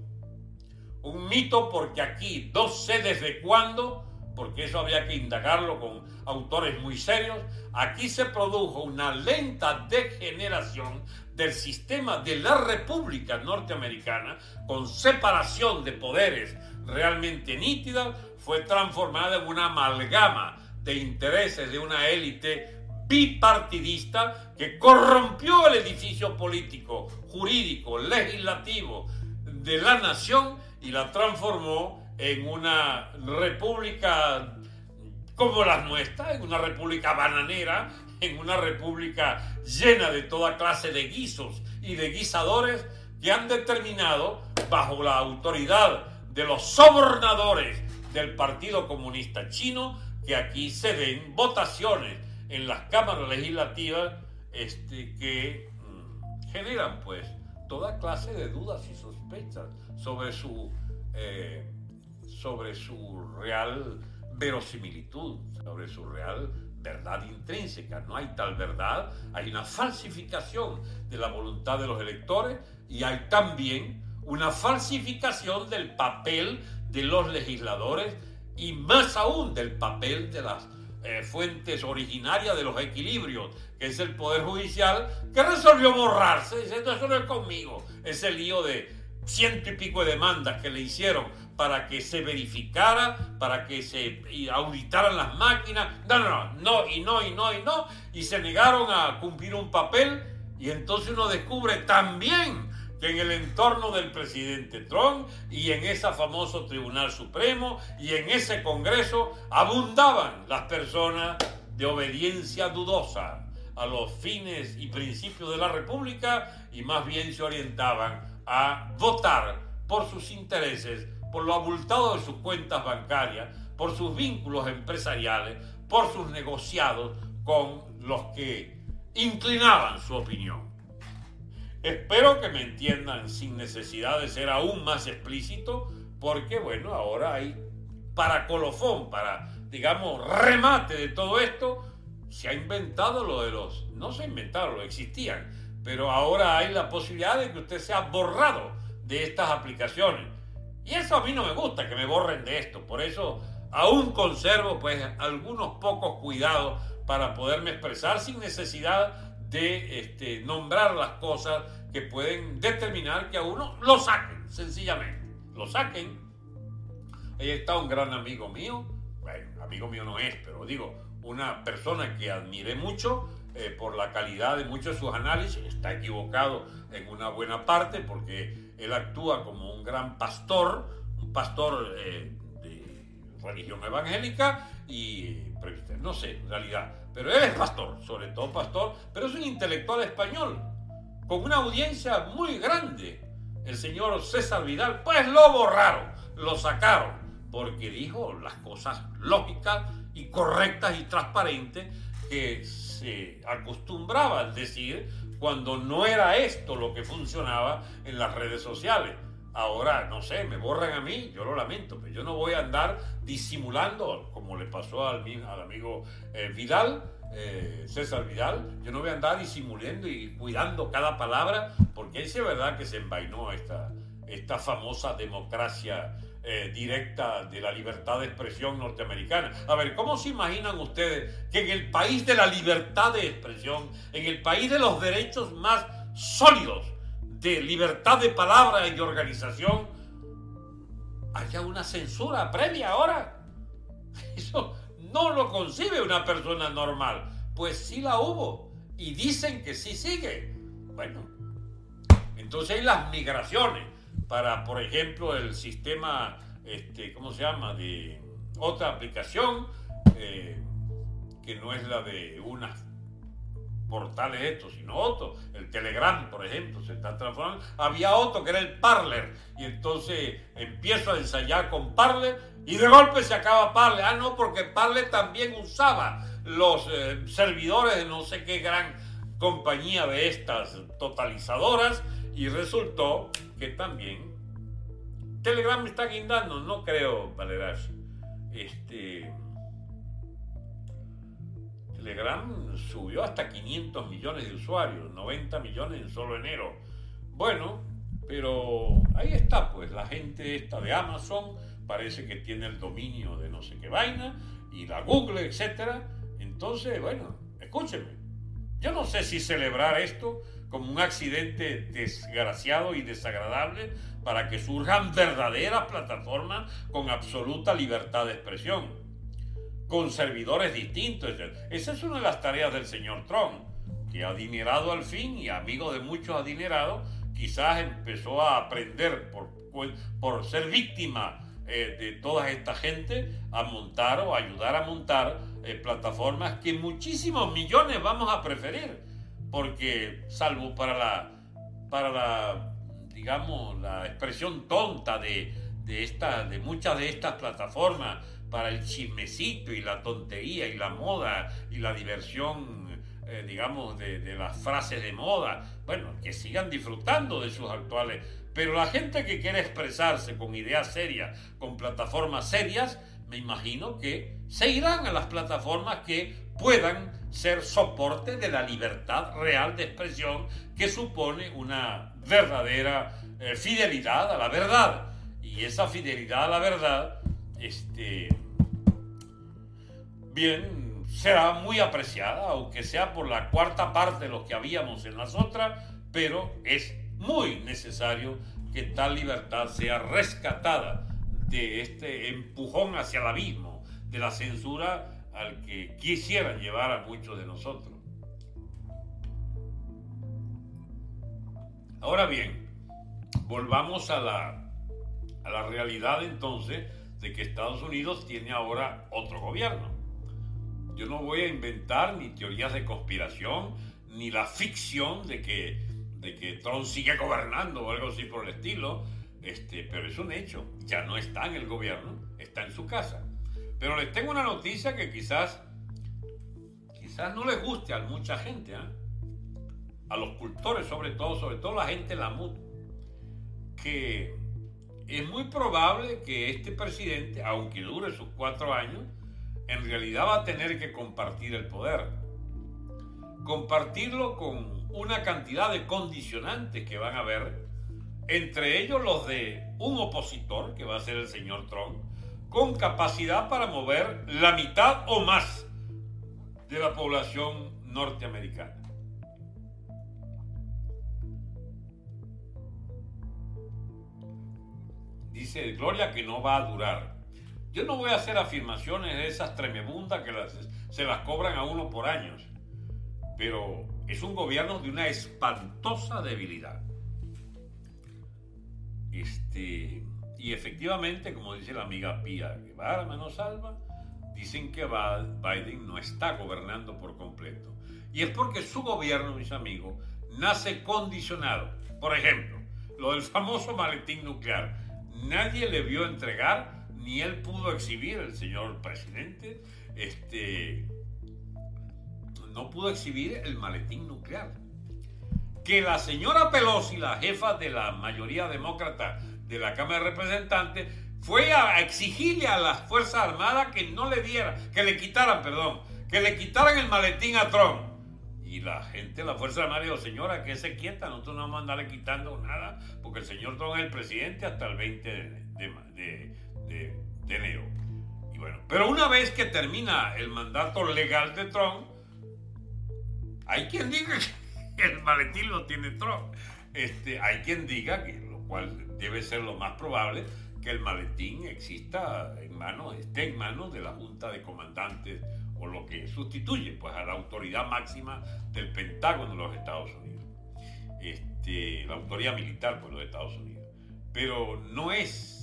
[SPEAKER 1] un mito porque aquí no sé desde cuándo, porque eso habría que indagarlo con autores muy serios, aquí se produjo una lenta degeneración del sistema de la República Norteamericana con separación de poderes realmente nítida, fue transformada en una amalgama de intereses de una élite bipartidista que corrompió el edificio político, jurídico, legislativo de la nación y la transformó en una república como las nuestras, en una república bananera, en una república llena de toda clase de guisos y de guisadores que han determinado, bajo la autoridad de los sobornadores del Partido Comunista Chino, que aquí se den votaciones en las cámaras legislativas este, que mm, generan pues toda clase de dudas y sospechas sobre su, eh, sobre su real verosimilitud, sobre su real verdad intrínseca. No hay tal verdad, hay una falsificación de la voluntad de los electores y hay también una falsificación del papel de los legisladores y más aún del papel de las eh, fuentes originarias de los equilibrios, que es el Poder Judicial, que resolvió borrarse, diciendo eso no es conmigo, ese lío de ciento y pico de demandas que le hicieron para que se verificara, para que se auditaran las máquinas, no, no, no, no, y no, y no, y no, y se negaron a cumplir un papel, y entonces uno descubre también que en el entorno del presidente Trump y en ese famoso Tribunal Supremo y en ese Congreso abundaban las personas de obediencia dudosa a los fines y principios de la República y más bien se orientaban a votar por sus intereses, por lo abultado de sus cuentas bancarias, por sus vínculos empresariales, por sus negociados con los que inclinaban su opinión. Espero que me entiendan sin necesidad de ser aún más explícito, porque bueno, ahora hay para colofón, para, digamos, remate de todo esto, se ha inventado lo de los, no se ha inventado, lo existían, pero ahora hay la posibilidad de que usted sea borrado de estas aplicaciones. Y eso a mí no me gusta, que me borren de esto, por eso aún conservo pues algunos pocos cuidados para poderme expresar sin necesidad de este, nombrar las cosas que pueden determinar que a uno lo saquen, sencillamente. Lo saquen. Ahí está un gran amigo mío, bueno, amigo mío no es, pero digo, una persona que admiré mucho eh, por la calidad de muchos de sus análisis, está equivocado en una buena parte porque él actúa como un gran pastor, un pastor eh, de religión evangélica y no sé, en realidad. Pero él es pastor, sobre todo pastor, pero es un intelectual español, con una audiencia muy grande. El señor César Vidal, pues lo borraron, lo sacaron, porque dijo las cosas lógicas y correctas y transparentes que se acostumbraba a decir cuando no era esto lo que funcionaba en las redes sociales. Ahora, no sé, me borran a mí, yo lo lamento, pero yo no voy a andar disimulando, como le pasó al, al amigo eh, Vidal, eh, César Vidal, yo no voy a andar disimulando y cuidando cada palabra, porque es verdad que se envainó esta, esta famosa democracia eh, directa de la libertad de expresión norteamericana. A ver, ¿cómo se imaginan ustedes que en el país de la libertad de expresión, en el país de los derechos más sólidos, de libertad de palabra y de organización, haya una censura previa ahora. Eso no lo concibe una persona normal. Pues sí la hubo. Y dicen que sí sigue. Bueno, entonces hay las migraciones para, por ejemplo, el sistema, este, ¿cómo se llama? De otra aplicación, eh, que no es la de unas portales estos, sino otro. El Telegram, por ejemplo, se está transformando. Había otro que era el Parler. Y entonces empiezo a ensayar con Parler y de golpe se acaba Parler. Ah, no, porque Parler también usaba los eh, servidores de no sé qué gran compañía de estas totalizadoras. Y resultó que también Telegram está guindando, no creo, Valeras. Este Telegram subió hasta 500 millones de usuarios, 90 millones en solo enero. Bueno, pero ahí está, pues la gente esta de Amazon parece que tiene el dominio de no sé qué vaina, y la Google, etc. Entonces, bueno, escúchenme. Yo no sé si celebrar esto como un accidente desgraciado y desagradable para que surjan verdaderas plataformas con absoluta libertad de expresión con servidores distintos. Esa es una de las tareas del señor Trump, que adinerado al fin y amigo de muchos adinerados, quizás empezó a aprender por, por ser víctima eh, de toda esta gente a montar o ayudar a montar eh, plataformas que muchísimos millones vamos a preferir, porque salvo para la, para la digamos, la expresión tonta de, de, esta, de muchas de estas plataformas, para el chismecito y la tontería y la moda y la diversión eh, digamos, de, de, las frases de moda. Bueno, que sigan disfrutando de sus actuales. Pero la gente que quiere expresarse con ideas serias, con plataformas serias, me imagino que se irán a las plataformas que puedan ser soporte de la libertad real de expresión que supone una verdadera eh, fidelidad a la verdad. Y esa fidelidad a la verdad, este, bien, será muy apreciada, aunque sea por la cuarta parte de lo que habíamos en las otras, pero es muy necesario que tal libertad sea rescatada de este empujón hacia el abismo, de la censura al que quisieran llevar a muchos de nosotros. Ahora bien, volvamos a la, a la realidad entonces de que Estados Unidos tiene ahora otro gobierno yo no voy a inventar ni teorías de conspiración, ni la ficción de que, de que Trump sigue gobernando o algo así por el estilo, este, pero es un hecho. Ya no está en el gobierno, está en su casa. Pero les tengo una noticia que quizás, quizás no les guste a mucha gente, ¿eh? a los cultores sobre todo, sobre todo la gente la MUT, que es muy probable que este presidente, aunque dure sus cuatro años, en realidad va a tener que compartir el poder. Compartirlo con una cantidad de condicionantes que van a haber, entre ellos los de un opositor, que va a ser el señor Trump, con capacidad para mover la mitad o más de la población norteamericana. Dice Gloria que no va a durar. Yo no voy a hacer afirmaciones de esas tremebundas que se las cobran a uno por años, pero es un gobierno de una espantosa debilidad. Este, y efectivamente, como dice la amiga Pía Guevara, no salva, dicen que Biden no está gobernando por completo. Y es porque su gobierno, mis amigos, nace condicionado. Por ejemplo, lo del famoso maletín nuclear. Nadie le vio entregar ni él pudo exhibir, el señor presidente, este, no pudo exhibir el maletín nuclear. Que la señora Pelosi, la jefa de la mayoría demócrata de la Cámara de Representantes, fue a exigirle a las Fuerzas Armadas que no le dieran, que le quitaran, perdón, que le quitaran el maletín a Trump. Y la gente, la Fuerza Armada dijo, señora, que se quieta, nosotros no vamos a andarle quitando nada, porque el señor Trump es el presidente hasta el 20 de, de, enero. Y bueno, pero una vez que termina el mandato legal de Trump, hay quien diga que el maletín lo tiene Trump. Este, hay quien diga que, lo cual debe ser lo más probable, que el maletín exista en manos, esté en manos de la Junta de Comandantes o lo que sustituye pues a la autoridad máxima del Pentágono de los Estados Unidos. Este, la autoridad militar pues, de los Estados Unidos. Pero no es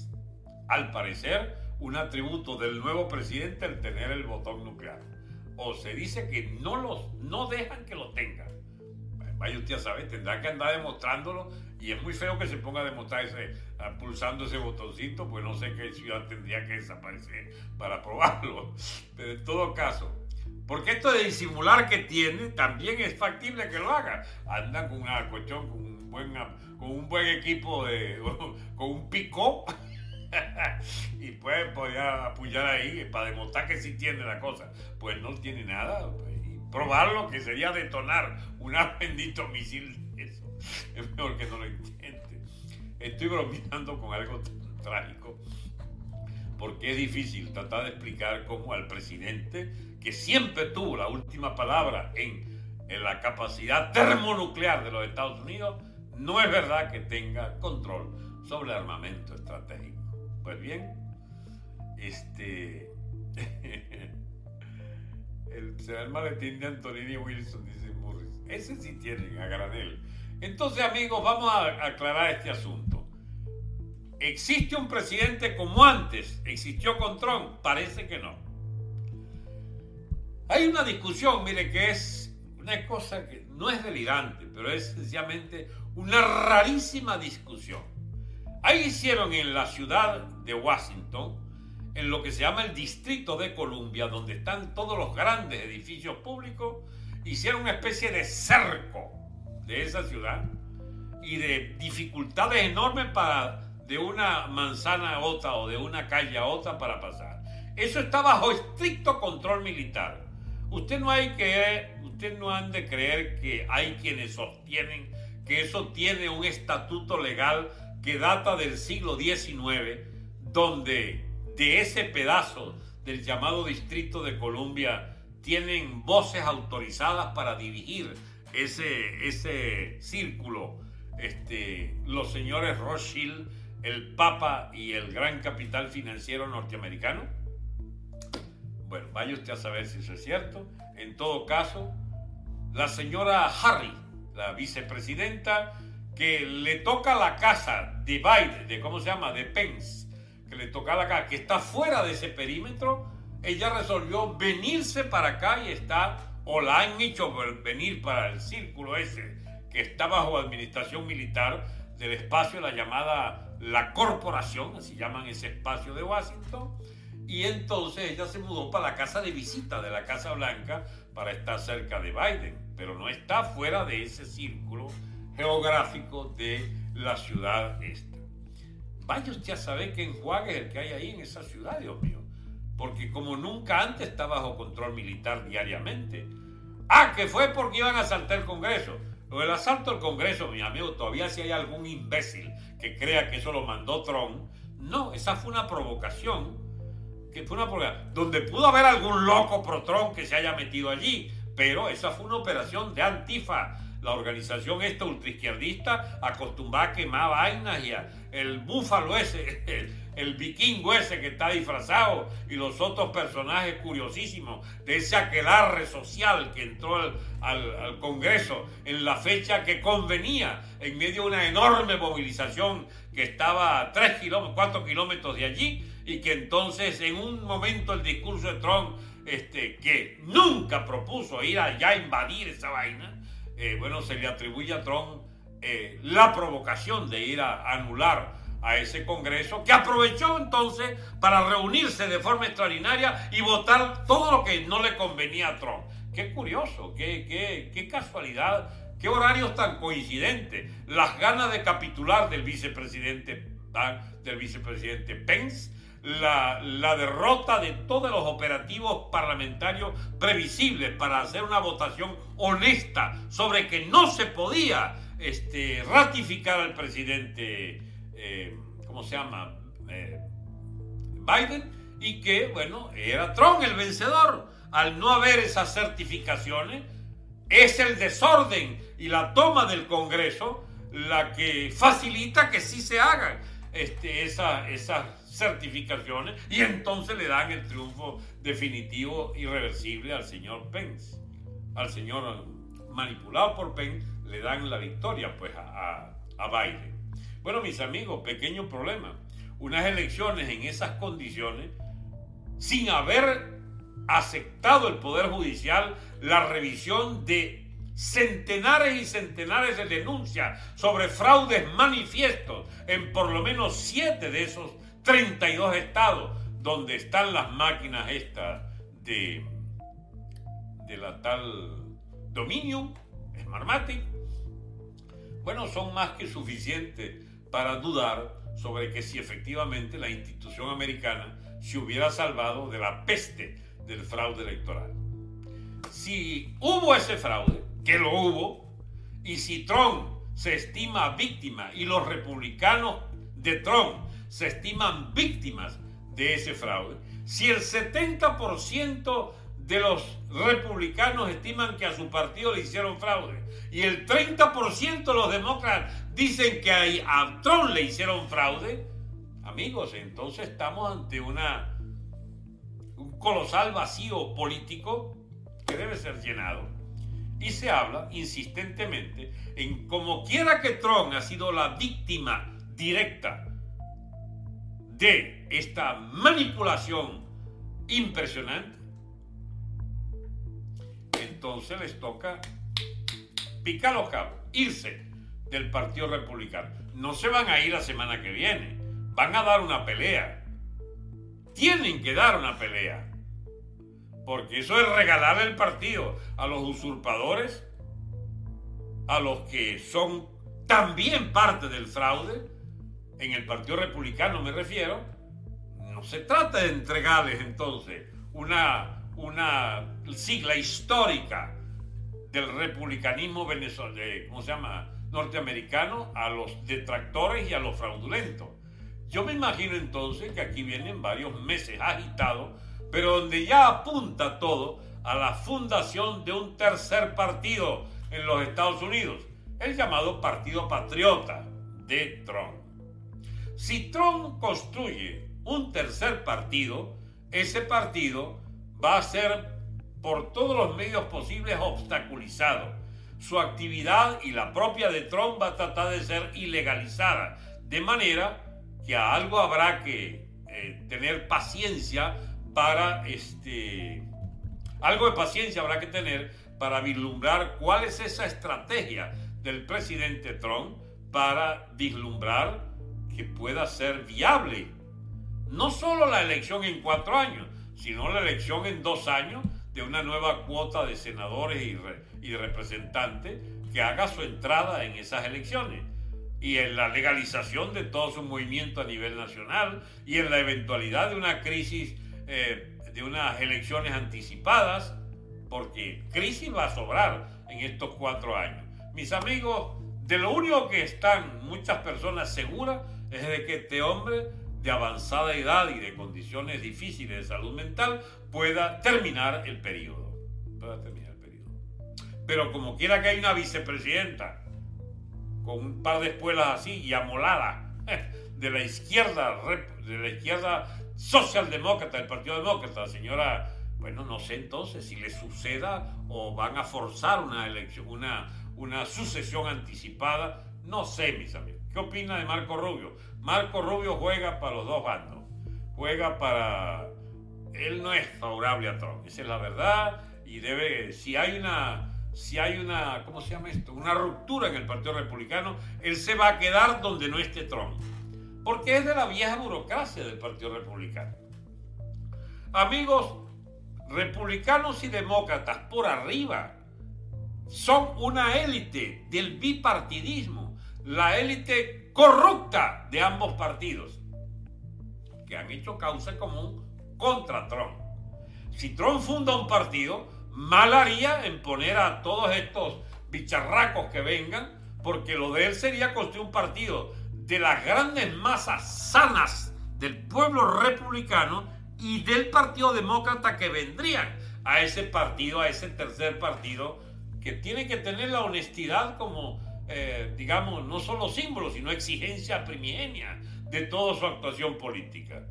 [SPEAKER 1] al parecer, un atributo del nuevo presidente el tener el botón nuclear. O se dice que no, los, no dejan que lo tenga. Vaya usted a saber, tendrá que andar demostrándolo y es muy feo que se ponga a demostrar ese, pulsando ese botoncito, pues no sé qué ciudad tendría que desaparecer para probarlo. Pero en todo caso, porque esto de disimular que tiene, también es factible que lo haga. Anda con una colchón, con un buen, con un buen equipo, de, con un pico y pues podía apoyar ahí para demostrar que sí tiene la cosa. Pues no tiene nada. Y probarlo que sería detonar un bendito misil. Es mejor que no lo intente. Estoy bromeando con algo trágico. Porque es difícil tratar de explicar cómo al presidente, que siempre tuvo la última palabra en, en la capacidad termonuclear de los Estados Unidos, no es verdad que tenga control sobre armamento estratégico. Pues bien, este. el, será el maletín de Antonini Wilson, dice Morris. Ese sí tienen a granel. Entonces, amigos, vamos a aclarar este asunto. ¿Existe un presidente como antes? ¿Existió con Trump? Parece que no. Hay una discusión, mire, que es una cosa que no es delirante, pero es sencillamente una rarísima discusión. Ahí hicieron en la ciudad de Washington, en lo que se llama el Distrito de Columbia, donde están todos los grandes edificios públicos, hicieron una especie de cerco de esa ciudad y de dificultades enormes para de una manzana a otra o de una calle a otra para pasar. Eso está bajo estricto control militar. Usted no hay que usted no han de creer que hay quienes sostienen que eso tiene un estatuto legal que data del siglo XIX, donde de ese pedazo del llamado Distrito de Columbia tienen voces autorizadas para dirigir ese, ese círculo. Este, los señores Rothschild, el Papa y el gran capital financiero norteamericano? Bueno, vaya usted a saber si eso es cierto. En todo caso, la señora Harry, la vicepresidenta, que le toca la casa de Biden, de cómo se llama, de Pence, que le toca la casa, que está fuera de ese perímetro, ella resolvió venirse para acá y está, o la han hecho venir para el círculo ese, que está bajo administración militar del espacio, la llamada la corporación, así llaman ese espacio de Washington, y entonces ella se mudó para la casa de visita de la Casa Blanca para estar cerca de Biden, pero no está fuera de ese círculo geográfico de la ciudad esta. Vaya usted a saber qué enjuague es el que hay ahí en esa ciudad, Dios mío, porque como nunca antes está bajo control militar diariamente. Ah, que fue porque iban a saltar el Congreso. Lo del asalto al Congreso, mi amigo, todavía si hay algún imbécil que crea que eso lo mandó Trump. No, esa fue una provocación. Que fue una. Donde pudo haber algún loco pro Trump que se haya metido allí. Pero esa fue una operación de Antifa. La organización esta ultraizquierdista acostumbrada a quemar vainas y el búfalo ese, vikingo ese que está disfrazado y los otros personajes curiosísimos de ese aquelarre social que entró al, Congreso en la fecha que convenía, en medio de una enorme movilización que estaba a 3 kilómetros, 4 kilómetros de allí y que entonces en un momento el discurso de Trump, este, que nunca propuso ir allá a invadir esa vaina, eh, bueno, se le atribuye a Trump eh, la provocación de ir a anular a ese Congreso, que aprovechó entonces para reunirse de forma extraordinaria y votar todo lo que no le convenía a Trump. Qué curioso, qué, qué, casualidad, qué horarios tan coincidentes. Las ganas de capitular del vicepresidente, del vicepresidente Pence, la, la, derrota de todos los operativos parlamentarios previsibles para hacer una votación honesta sobre que no se podía este, ratificar al presidente eh, ¿cómo se llama? Eh, Biden, y que, bueno, era Trump el vencedor. Al no haber esas certificaciones, es el desorden y la toma del Congreso la que facilita que sí se hagan este, esas certificaciones y entonces le dan el triunfo definitivo, irreversible al señor Pence. Al señor manipulado por Pence le dan la victoria pues a Biden. Bueno, mis amigos, pequeño problema. Unas elecciones en esas condiciones, sin haber aceptado el Poder Judicial la revisión de centenares y centenares de denuncias sobre fraudes manifiestos en por lo menos siete de esos 32 estados donde están las máquinas estas de, de la tal Dominion, Smartmatic. Bueno, son más que suficientes para dudar sobre que si efectivamente la institución americana se hubiera salvado de la peste del fraude electoral. Si hubo ese fraude, que lo hubo, y si Trump se estima víctima y los republicanos de Trump se estiman víctimas de ese fraude, si el 70% de los republicanos estiman que a su partido le hicieron fraude y el 30% de los demócratas dicen que a Trump le hicieron fraude, amigos, entonces estamos ante un colosal vacío político que debe ser llenado. Y se habla insistentemente en como quiera que Trump ha sido la víctima directa de esta manipulación impresionante, entonces les toca picar los cabos, irse del Partido Republicano. No se van a ir la semana que viene, van a dar una pelea. Tienen que dar una pelea. Porque eso es regalar el partido a los usurpadores, a los que son también parte del fraude, en el Partido Republicano me refiero, no se trata de entregarles entonces una, una sigla histórica del republicanismo venezolano, ¿cómo se llama? norteamericano a los detractores y a los fraudulentos. Yo me imagino entonces que aquí vienen varios meses agitados, pero donde ya apunta todo a la fundación de un tercer partido en los Estados Unidos, el llamado Partido Patriota de Trump. Si Trump construye un tercer partido, ese partido va a ser por todos los medios posibles obstaculizado. Su actividad y la propia de Trump va a tratar de ser ilegalizada, de manera que a algo habrá que eh, tener paciencia para este algo de paciencia habrá que tener para vislumbrar cuál es esa estrategia del presidente Trump para vislumbrar que pueda ser viable no solo la elección en cuatro años, sino la elección en dos años de una nueva cuota de senadores y, representantes que haga su entrada en esas elecciones y en la legalización de todo su movimiento a nivel nacional y en la eventualidad de una crisis, eh, de unas elecciones anticipadas, porque crisis va a sobrar en estos cuatro años. Mis amigos, de lo único que están muchas personas seguras es de que este hombre de avanzada edad y de condiciones difíciles de salud mental pueda terminar el periodo. Pero como quiera que hay una vicepresidenta con un par de espuelas así y amolada de la izquierda, de la izquierda socialdemócrata, del Partido Demócrata, señora, bueno, no sé entonces si le suceda o van a forzar una elección, una, una sucesión anticipada, no sé, mis amigos. ¿Qué opina de Marco Rubio? Marco Rubio juega para los dos bandos. Juega para... Él no es favorable a Trump, esa es la verdad, y debe, si hay una si hay una, ¿cómo se llama esto? Una ruptura en el Partido Republicano, él se va a quedar donde no esté Trump. Porque es de la vieja burocracia del Partido Republicano. Amigos, republicanos y demócratas por arriba son una élite del bipartidismo, la élite corrupta de ambos partidos, que han hecho causa común contra Trump. Si Trump funda un partido, mal haría en poner a todos estos bicharracos que vengan, porque lo de él sería construir un partido de las grandes masas sanas del pueblo republicano y del Partido Demócrata que vendrían a ese partido, a ese tercer partido, que tiene que tener la honestidad como, eh, digamos, no solo símbolo, sino exigencia primigenia de toda su actuación política.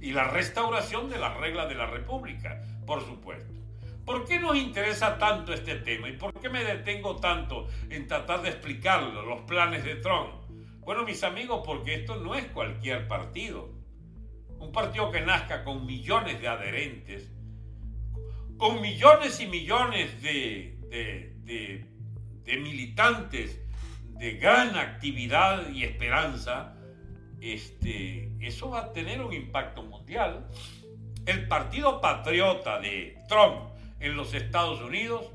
[SPEAKER 1] Y la restauración de las reglas de la República, por supuesto. ¿Por qué nos interesa tanto este tema y por qué me detengo tanto en tratar de explicarlo, los planes de Trump? Bueno, mis amigos, porque esto no es cualquier partido. Un partido que nazca con millones de adherentes, con millones y millones de militantes de gran actividad y esperanza, este, eso va a tener un impacto mundial. El Partido Patriota de Trump en los Estados Unidos,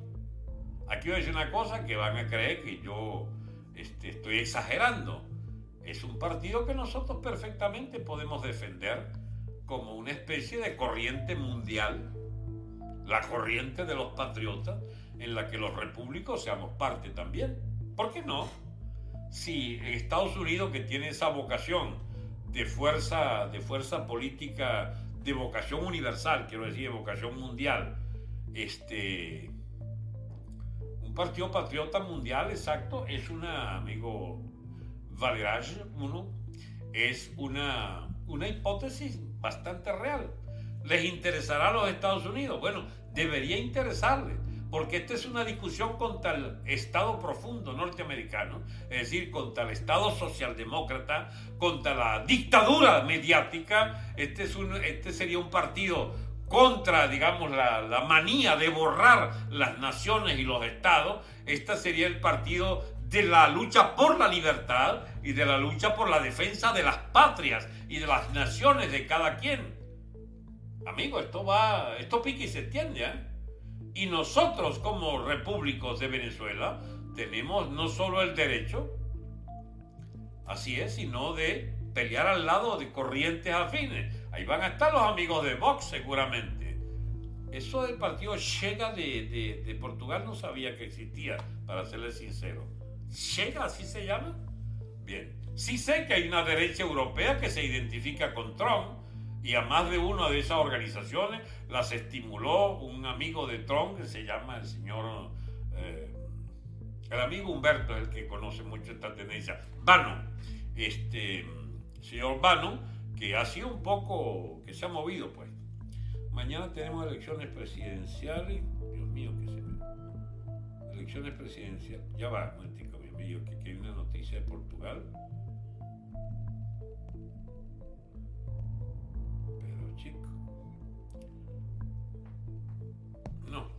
[SPEAKER 1] aquí voy a decir una cosa que van a creer que yo este, estoy exagerando. Es un partido que nosotros perfectamente podemos defender como una especie de corriente mundial, la corriente de los patriotas, en la que los repúblicos seamos parte también. ¿Por qué no? Si Estados Unidos, que tiene esa vocación de fuerza, de fuerza política, de vocación universal, quiero decir, de vocación mundial, este, un partido patriota mundial, exacto, es una, amigo Valerage, uno, es una, una hipótesis bastante real. ¿Les interesará a los Estados Unidos? Bueno, debería interesarles, porque esta es una discusión contra el Estado profundo norteamericano, es decir, contra el Estado socialdemócrata, contra la dictadura mediática. Este, es un, este sería un partido contra, digamos, la, manía de borrar las naciones y los estados. Este sería el partido de la lucha por la libertad y de la lucha por la defensa de las patrias y de las naciones de cada quien. Amigo, esto va, esto pique y se extiende, ¿eh? Y nosotros como repúblicos de Venezuela tenemos no solo el derecho, así es, sino de pelear al lado de corrientes afines. Ahí van a estar los amigos de Vox seguramente. Eso del partido Llega de, de, Portugal no sabía que existía, para serle sincero. ¿Llega así se llama? Bien. Sí sé que hay una derecha europea que se identifica con Trump, y a más de una de esas organizaciones las estimuló un amigo de Trump que se llama el señor, eh, el amigo Humberto, el que conoce mucho esta tendencia, Bannon, este señor Bannon, que ha sido un poco, que se ha movido pues. Mañana tenemos elecciones presidenciales, Dios mío, que se me... Elecciones presidenciales, ya va, un momentico, mi amigo, que, que hay una noticia de Portugal.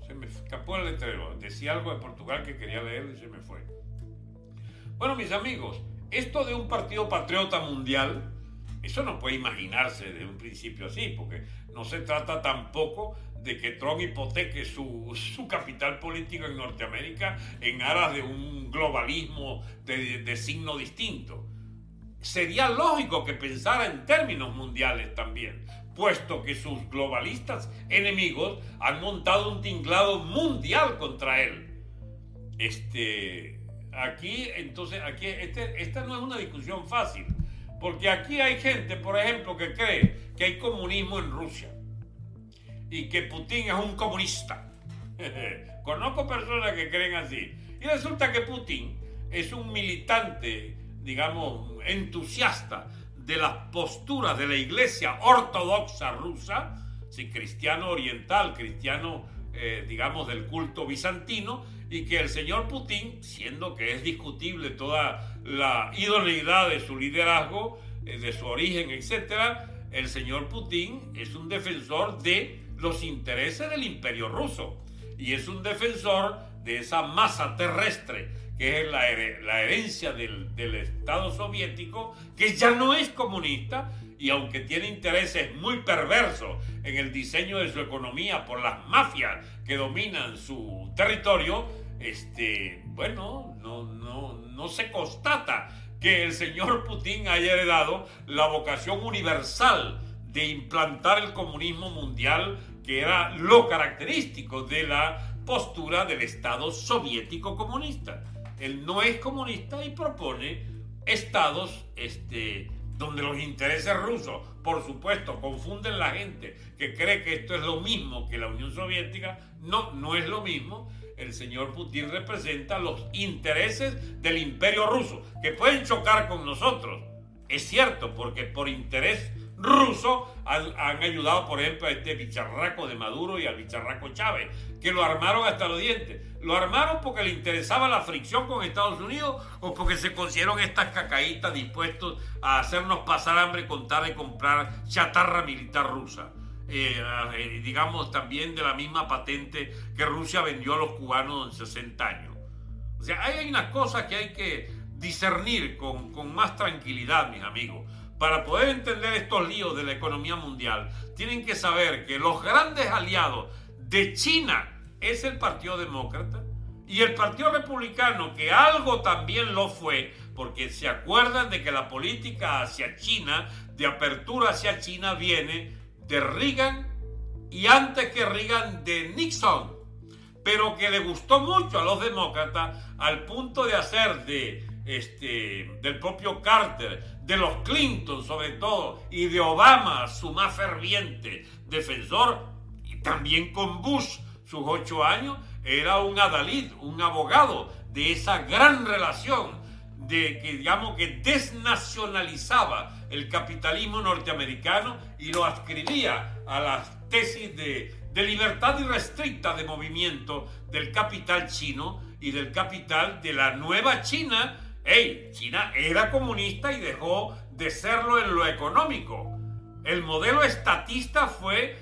[SPEAKER 1] Se me escapó el letrero. Decía algo de Portugal que quería leer y se me fue. Bueno, mis amigos, esto de un partido patriota mundial, eso no puede imaginarse desde un principio así, porque no se trata tampoco de que Trump hipoteque su, su capital político en Norteamérica en aras de un globalismo de, de signo distinto. Sería lógico que pensara en términos mundiales también, puesto que sus globalistas enemigos han montado un tinglado mundial contra él. Este, aquí, entonces, aquí, este, esta no es una discusión fácil, porque aquí hay gente, por ejemplo, que cree que hay comunismo en Rusia y que Putin es un comunista. Conozco personas que creen así. Y resulta que Putin es un militante, digamos, entusiasta de las posturas de la iglesia ortodoxa rusa, si cristiano oriental, cristiano, eh, digamos, del culto bizantino, y que el señor Putin, siendo que es discutible toda la idoneidad de su liderazgo, eh, de su origen, etc., el señor Putin es un defensor de los intereses del imperio ruso y es un defensor de esa masa terrestre que es la, herencia del, Estado soviético, que ya no es comunista y aunque tiene intereses muy perversos en el diseño de su economía por las mafias que dominan su territorio, este, bueno, no, no, no se constata que el señor Putin haya heredado la vocación universal de implantar el comunismo mundial, que era lo característico de la postura del Estado soviético comunista. Él no es comunista y propone estados este, donde los intereses rusos, por supuesto, confunden la gente que cree que esto es lo mismo que la Unión Soviética. No, no es lo mismo. El señor Putin representa los intereses del imperio ruso, que pueden chocar con nosotros. Es cierto, porque por interés ruso han, ayudado, por ejemplo, a este bicharraco de Maduro y al bicharraco Chávez, que lo armaron hasta los dientes. ¿Lo armaron porque le interesaba la fricción con Estados Unidos o porque se consiguieron estas cacaítas dispuestos a hacernos pasar hambre con tal de comprar chatarra militar rusa? Eh, eh, digamos también de la misma patente que Rusia vendió a los cubanos en 60 años. O sea, hay unas cosas que hay que discernir con, con más tranquilidad, mis amigos. Para poder entender estos líos de la economía mundial, tienen que saber que los grandes aliados de China es el Partido Demócrata y el Partido Republicano, que algo también lo fue, porque se acuerdan de que la política hacia China, de apertura hacia China, viene de Reagan y antes que Reagan de Nixon, pero que le gustó mucho a los demócratas al punto de hacer de este, del propio Carter, de los Clinton sobre todo, y de Obama, su más ferviente defensor, y también con Bush, sus ocho años, era un adalid, un abogado de esa gran relación de que digamos que desnacionalizaba el capitalismo norteamericano y lo adscribía a las tesis de, de libertad irrestricta de movimiento del capital chino y del capital de la nueva China. ¡Ey! China era comunista y dejó de serlo en lo económico. El modelo estatista fue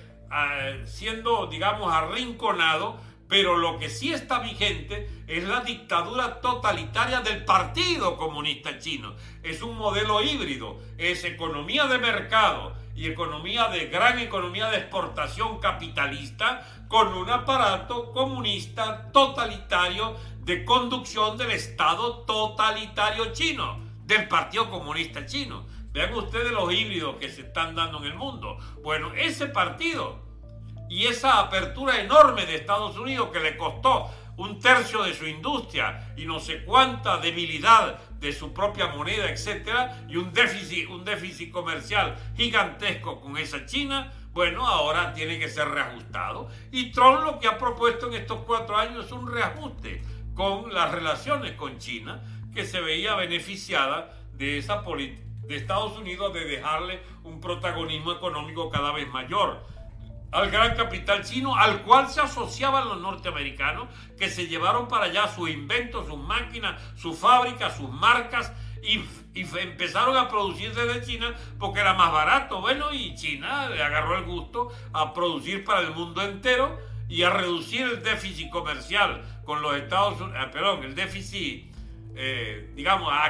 [SPEAKER 1] siendo, digamos, arrinconado, pero lo que sí está vigente es la dictadura totalitaria del Partido Comunista Chino. Es un modelo híbrido, es economía de mercado y economía de gran economía de exportación capitalista con un aparato comunista totalitario de conducción del Estado totalitario chino, del Partido Comunista Chino. Vean ustedes los híbridos que se están dando en el mundo. Bueno, ese partido y esa apertura enorme de Estados Unidos que le costó un tercio de su industria y no sé cuánta debilidad de su propia moneda, etcétera, y un déficit, un déficit comercial gigantesco con esa China, bueno, ahora tiene que ser reajustado. Y Trump lo que ha propuesto en estos cuatro años es un reajuste con las relaciones con China, que se veía beneficiada de esa política de Estados Unidos de dejarle un protagonismo económico cada vez mayor al gran capital chino al cual se asociaban los norteamericanos que se llevaron para allá sus inventos, sus máquinas, sus fábricas, sus marcas y, empezaron a producir desde China porque era más barato. Bueno, y China le agarró el gusto a producir para el mundo entero y a reducir el déficit comercial con los Estados Unidos, eh, perdón, el déficit, eh, digamos, a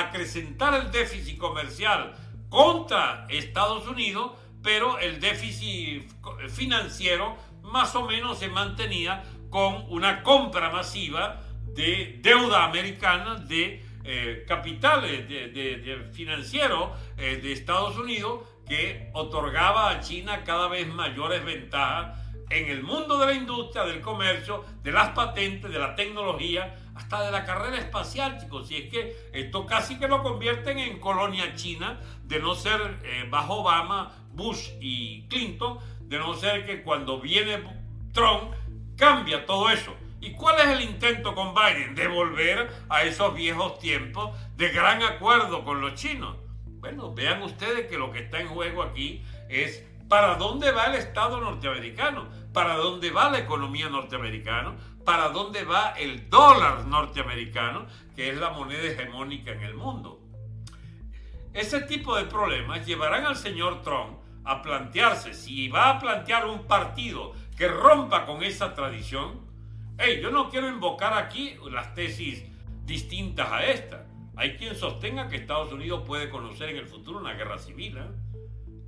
[SPEAKER 1] acrecentar el déficit comercial contra Estados Unidos pero el déficit financiero más o menos se mantenía con una compra masiva de deuda americana de eh, capitales de, financieros eh, de Estados Unidos que otorgaba a China cada vez mayores ventajas en el mundo de la industria, del comercio, de las patentes, de la tecnología, hasta de la carrera espacial, chicos. Y es que esto casi que lo convierten en colonia china, de no ser eh, bajo Obama, Bush y Clinton, de no ser que cuando viene Trump cambia todo eso. ¿Y cuál es el intento con Biden? De volver a esos viejos tiempos de gran acuerdo con los chinos. Bueno, vean ustedes que lo que está en juego aquí es para dónde va el Estado norteamericano, para dónde va la economía norteamericana, para dónde va el dólar norteamericano, que es la moneda hegemónica en el mundo. Ese tipo de problemas llevarán al señor Trump a plantearse si va a plantear un partido que rompa con esa tradición. Hey, yo no quiero invocar aquí las tesis distintas a esta. Hay quien sostenga que Estados Unidos puede conocer en el futuro una guerra civil. ¿eh?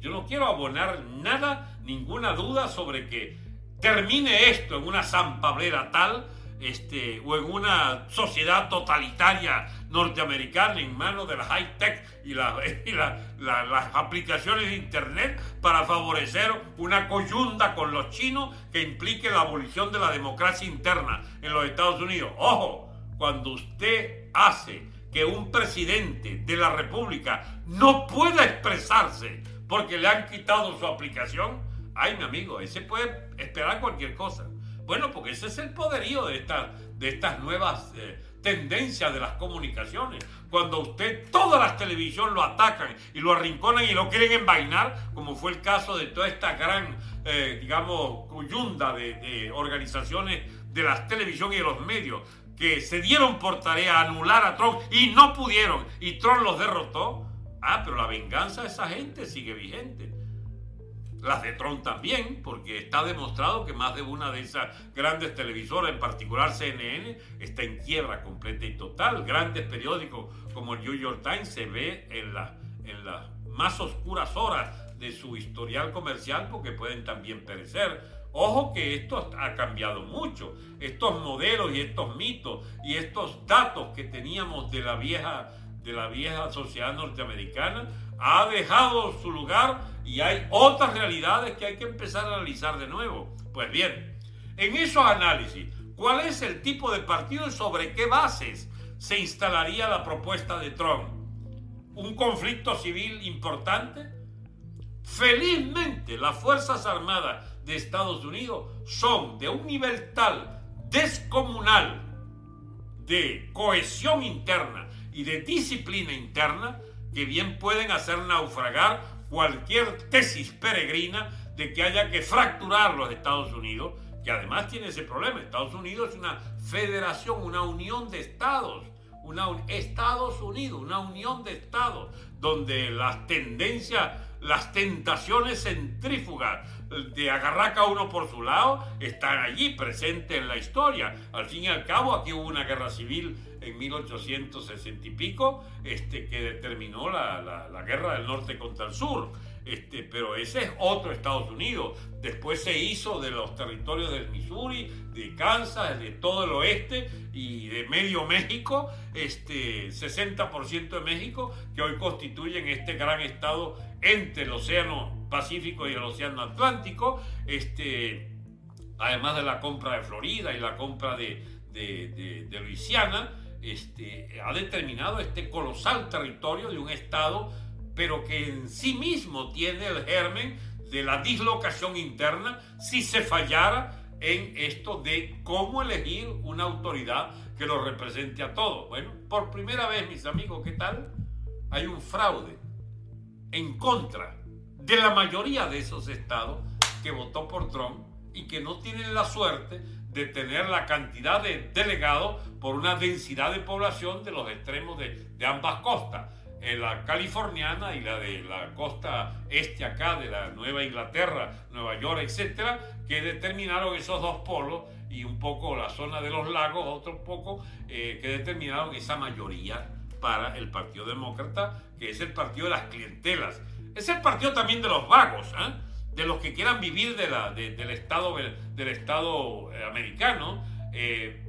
[SPEAKER 1] Yo no quiero abonar nada, ninguna duda sobre que termine esto en una zampablera tal este, o en una sociedad totalitaria norteamericana en manos de la high tech y, las aplicaciones de internet para favorecer una coyunda con los chinos que implique la abolición de la democracia interna en los Estados Unidos. Ojo, cuando usted hace que un presidente de la República no pueda expresarse porque le han quitado su aplicación, ay mi amigo, ese puede esperar cualquier cosa. Bueno, porque ese es el poderío de, de estas nuevas eh, tendencias de las comunicaciones. Cuando usted, todas las televisiones lo atacan y lo arrinconan y lo quieren envainar, como fue el caso de toda esta gran, eh, digamos, cuyunda de, organizaciones de las televisiones y de los medios que se dieron por tarea anular a Trump y no pudieron y Trump los derrotó. Ah, pero la venganza de esa gente sigue vigente las de Trump también, porque está demostrado que más de una de esas grandes televisoras, en particular CNN, está en quiebra completa y total. Grandes periódicos como el New York Times se ve en, en las más oscuras horas de su historial comercial porque pueden también perecer. Ojo que esto ha cambiado mucho. Estos modelos y estos mitos y estos datos que teníamos de la vieja, de la vieja sociedad norteamericana ha dejado su lugar y hay otras realidades que hay que empezar a analizar de nuevo. Pues bien, en esos análisis, ¿cuál es el tipo de partido y sobre qué bases se instalaría la propuesta de Trump? ¿Un conflicto civil importante? Felizmente, las Fuerzas Armadas de Estados Unidos son de un nivel tal descomunal de cohesión interna y de disciplina interna que bien pueden hacer naufragar cualquier tesis peregrina de que haya que fracturar los Estados Unidos, que además tiene ese problema. Estados Unidos es una federación, una unión de estados, una Estados Unidos, una unión de estados, donde las tendencias, las tentaciones centrífugas de agarrar cada uno por su lado están allí presentes en la historia. Al fin y al cabo, aquí hubo una guerra civil en 1860 y pico, este, que determinó la, la guerra del norte contra el sur. Este, pero ese es otro Estados Unidos. Después se hizo de los territorios del Missouri, de Kansas, de todo el oeste y de medio México, este 60% de México, que hoy constituyen este gran estado entre el Océano Pacífico y el Océano Atlántico, este, además de la compra de Florida y la compra de, de, de Luisiana, este, ha determinado este colosal territorio de un estado pero que en sí mismo tiene el germen de la dislocación interna si se fallara en esto de cómo elegir una autoridad que lo represente a todos. Bueno, por primera vez, mis amigos, ¿qué tal? Hay un fraude en contra de la mayoría de esos estados que votó por Trump y que no tienen la suerte de tener la cantidad de delegados por una densidad de población de los extremos de, ambas costas la californiana y la de la costa este acá, de la Nueva Inglaterra, Nueva York, etcétera, que determinaron esos dos polos y un poco la zona de los lagos, otro poco, eh, que determinaron esa mayoría para el Partido Demócrata, que es el partido de las clientelas. Es el partido también de los vagos, ¿eh? De los que quieran vivir de la, del Estado, del estado eh, americano,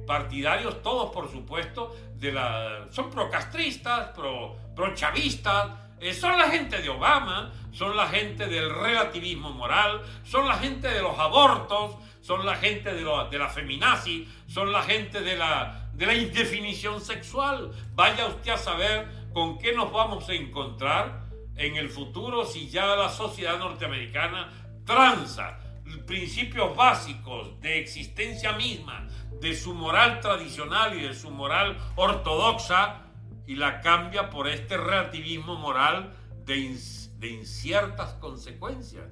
[SPEAKER 1] partidarios todos, por supuesto, de la, son procastristas, pro chavistas, eh, son la gente de Obama, son la gente del relativismo moral, son la gente de los abortos, son la gente de, de la feminazi, son la gente de la, de la indefinición sexual. Vaya usted a saber con qué nos vamos a encontrar en el futuro si ya la sociedad norteamericana tranza principios básicos de existencia misma, de su moral tradicional y de su moral ortodoxa y la cambia por este relativismo moral de, de inciertas consecuencias.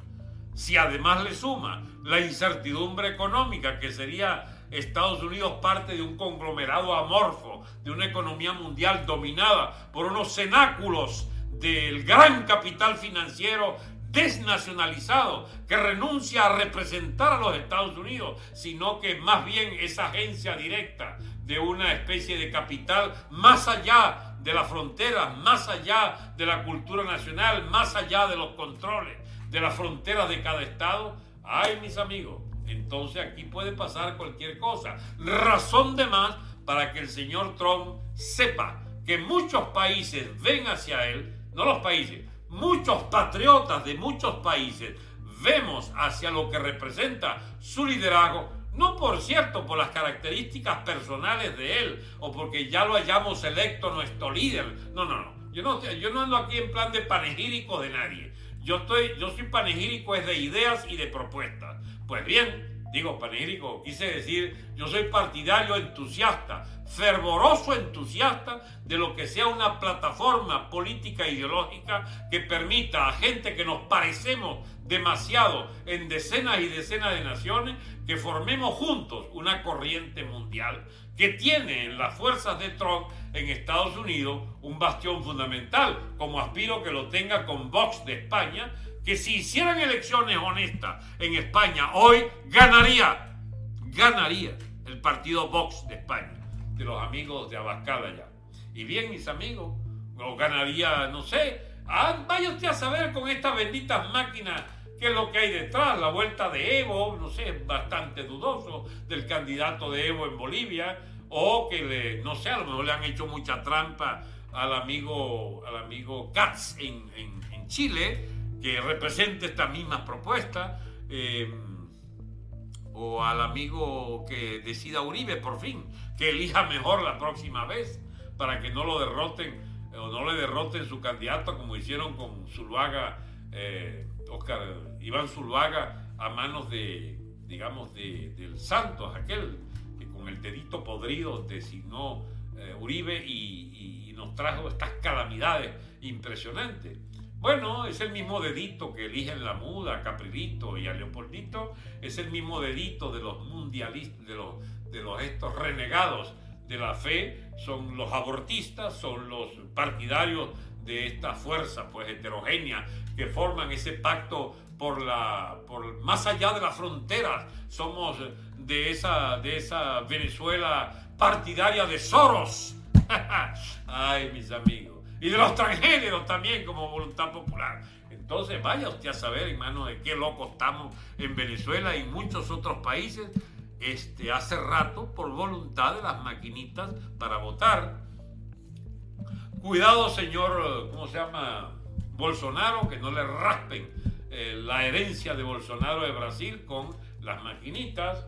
[SPEAKER 1] Si además le suma la incertidumbre económica, que sería Estados Unidos parte de un conglomerado amorfo, de una economía mundial dominada por unos cenáculos del gran capital financiero desnacionalizado, que renuncia a representar a los Estados Unidos, sino que más bien es agencia directa de una especie de capital más allá de las fronteras, más allá de la cultura nacional, más allá de los controles, de las fronteras de cada estado. Ay, mis amigos, entonces aquí puede pasar cualquier cosa. Razón de más para que el señor Trump sepa que muchos países ven hacia él, no los países, muchos patriotas de muchos países vemos hacia lo que representa su liderazgo, no por cierto por las características personales de él o porque ya lo hayamos electo nuestro líder. No, no, no. Yo no, yo no ando aquí en plan de panegírico de nadie. Yo, estoy, yo soy panegírico es de ideas y de propuestas. Pues bien, digo panegírico, quise decir, yo soy partidario entusiasta, fervoroso entusiasta de lo que sea una plataforma política e ideológica que permita a gente que nos parecemos demasiado en decenas y decenas de naciones que formemos juntos una corriente mundial que tiene en las fuerzas de Trump en Estados Unidos un bastión fundamental, como aspiro que lo tenga con Vox de España, que si hicieran elecciones honestas en España hoy ganaría, ganaría el partido Vox de España de los amigos de Abascal allá. Y bien, mis amigos, o ganaría, no sé, ah, vaya usted a saber con estas benditas máquinas qué es lo que hay detrás, la vuelta de Evo, no sé, bastante dudoso del candidato de Evo en Bolivia, o que no sé, a lo mejor le han hecho mucha trampa al amigo, al amigo Katz en, Chile, que representa esta misma propuesta, eh, o al amigo que decida Uribe por fin que elija mejor la próxima vez para que no lo derroten o no le derroten su candidato como hicieron con Zuluaga, eh, Oscar Iván Zuluaga a manos de, digamos, de, del Santos, aquel que con el dedito podrido designó eh, Uribe y, y, nos trajo estas calamidades impresionantes. Bueno, es el mismo dedito que eligen la muda, Caprilito y a Leopoldito, es el mismo dedito de los mundialistas, de los, de los estos renegados de la fe, son los abortistas, son los partidarios de esta fuerza pues heterogénea que forman ese pacto por la por más allá de las fronteras. Somos de esa de esa Venezuela partidaria de Soros. Ay mis amigos y de los transgéneros también como voluntad popular entonces vaya usted a saber hermano de qué loco estamos en Venezuela y muchos otros países este hace rato por voluntad de las maquinitas para votar Cuidado, señor, ¿cómo se llama? Bolsonaro, que no le raspen eh, la herencia de Bolsonaro de Brasil con las maquinitas.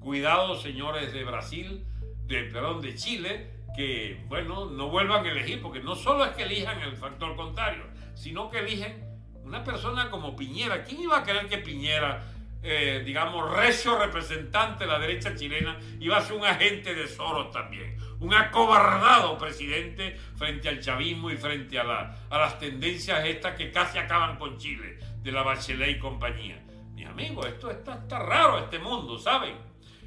[SPEAKER 1] Cuidado, señores de Brasil, de, perdón, de Chile, que, bueno, no vuelvan a elegir, porque no solo es que elijan el factor contrario, sino que eligen una persona como Piñera. ¿Quién iba a querer que Piñera eh, digamos, recio representante de la derecha chilena, iba a ser un agente de Soros también, un acobardado presidente frente al chavismo y frente a, a las tendencias estas que casi acaban con Chile, de la Bachelet y compañía. Mi amigo, esto está, está raro, este mundo, ¿saben?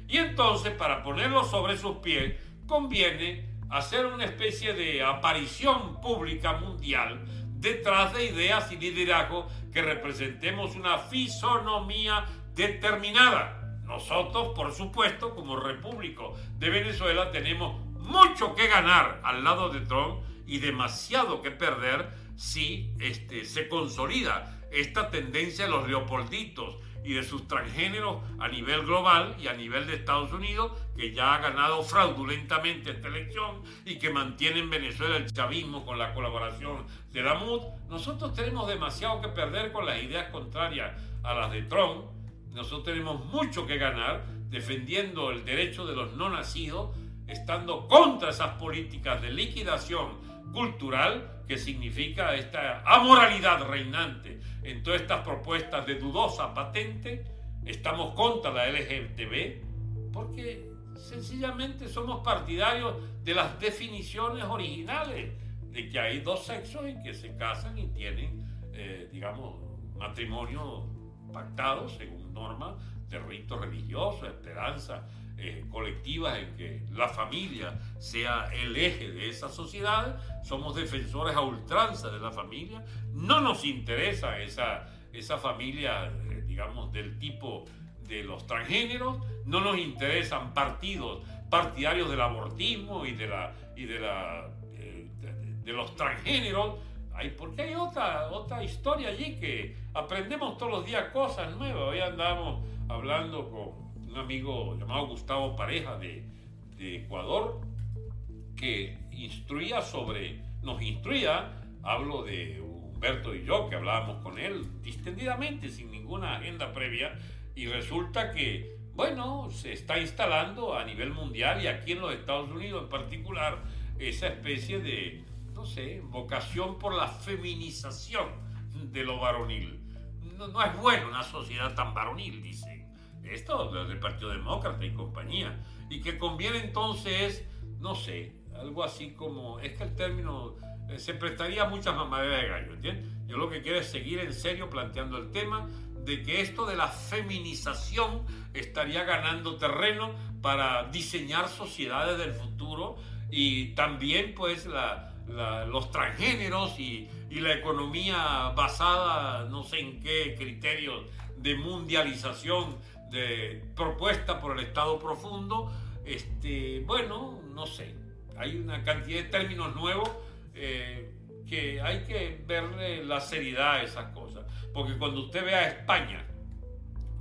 [SPEAKER 1] Y entonces, para ponerlo sobre sus pies, conviene hacer una especie de aparición pública mundial detrás de ideas y liderazgo que representemos una fisonomía determinada. Nosotros, por supuesto, como República de Venezuela, tenemos mucho que ganar al lado de Trump y demasiado que perder si este, se consolida esta tendencia de los leopolditos y de sus transgéneros a nivel global y a nivel de Estados Unidos, que ya ha ganado fraudulentamente esta elección y que mantiene en Venezuela el chavismo con la colaboración de la MUD, nosotros tenemos demasiado que perder con las ideas contrarias a las de Trump. Nosotros tenemos mucho que ganar defendiendo el derecho de los no nacidos, estando contra esas políticas de liquidación cultural que significa esta amoralidad reinante en todas estas propuestas de dudosa patente. Estamos contra la LGTB porque sencillamente somos partidarios de las definiciones originales de que hay dos sexos y que se casan y tienen, eh, digamos, matrimonio pactado según normas de rito religioso, esperanza eh, colectivas en que la familia sea el eje de esa sociedad. Somos defensores a ultranza de la familia. No nos interesa esa, esa familia, eh, digamos, del tipo de los transgéneros. No nos interesan partidos partidarios del abortismo y de, la, y de, la, eh, de los transgéneros porque hay otra, otra historia allí que aprendemos todos los días cosas nuevas. Hoy andamos hablando con un amigo llamado Gustavo Pareja de, Ecuador, que instruía sobre, nos instruía, hablo de Humberto y yo, que hablábamos con él distendidamente, sin ninguna agenda previa, y resulta que, bueno, se está instalando a nivel mundial y aquí en los Estados Unidos en particular, esa especie de no sé, vocación por la feminización de lo varonil. No, es bueno una sociedad tan varonil, dicen. Esto del Partido Demócrata y compañía. Y que conviene entonces, no sé, algo así como, es que el término eh, se prestaría a muchas mamaderas de gallo, ¿entiendes? Yo lo que quiero es seguir en serio planteando el tema de que esto de la feminización estaría ganando terreno para diseñar sociedades del futuro y también pues la, los transgéneros y, la economía basada no sé en qué criterios de mundialización de, propuesta por el Estado profundo, este, bueno, no sé, hay una cantidad de términos nuevos eh, que hay que verle la seriedad a esas cosas, porque cuando usted ve a España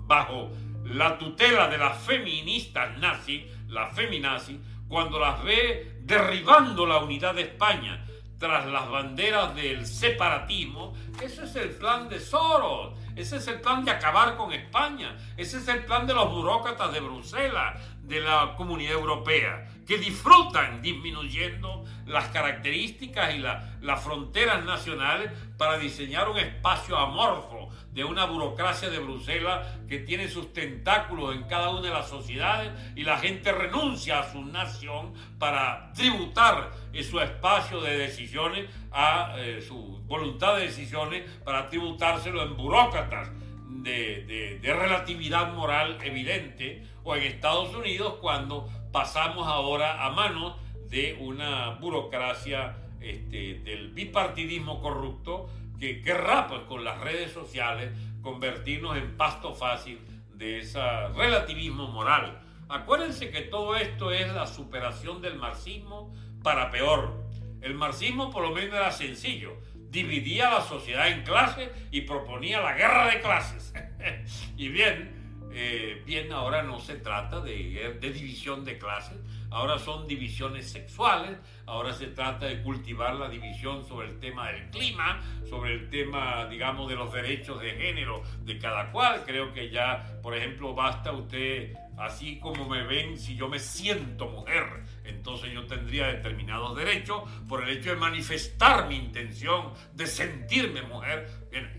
[SPEAKER 1] bajo la tutela de las feministas nazi, la feminazi, cuando las ve derribando la unidad de España tras las banderas del separatismo, ese es el plan de Soros, ese es el plan de acabar con España, ese es el plan de los burócratas de Bruselas, de la comunidad europea, que disfrutan disminuyendo las características y las fronteras nacionales para diseñar un espacio amorfo de una burocracia de Bruselas que tiene sus tentáculos en cada una de las sociedades y la gente renuncia a su nación para tributar su espacio de decisiones a eh, su voluntad de decisiones para tributárselo en burócratas de, relatividad moral evidente o en Estados Unidos cuando pasamos ahora a manos de una burocracia este, del bipartidismo corrupto que querrá con las redes sociales convertirnos en pasto fácil de ese relativismo moral. Acuérdense que todo esto es la superación del marxismo para peor. El marxismo por lo menos era sencillo dividía la sociedad en clases y proponía la guerra de clases. y bien, eh, bien, ahora no se trata de, división de clases, ahora son divisiones sexuales, ahora se trata de cultivar la división sobre el tema del clima, sobre el tema, digamos, de los derechos de género de cada cual. Creo que ya, por ejemplo, basta usted, así como me ven, si yo me siento mujer, entonces yo tendría determinados derechos por el hecho de manifestar mi intención de sentirme mujer.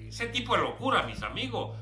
[SPEAKER 1] Ese tipo de locura, mis amigos,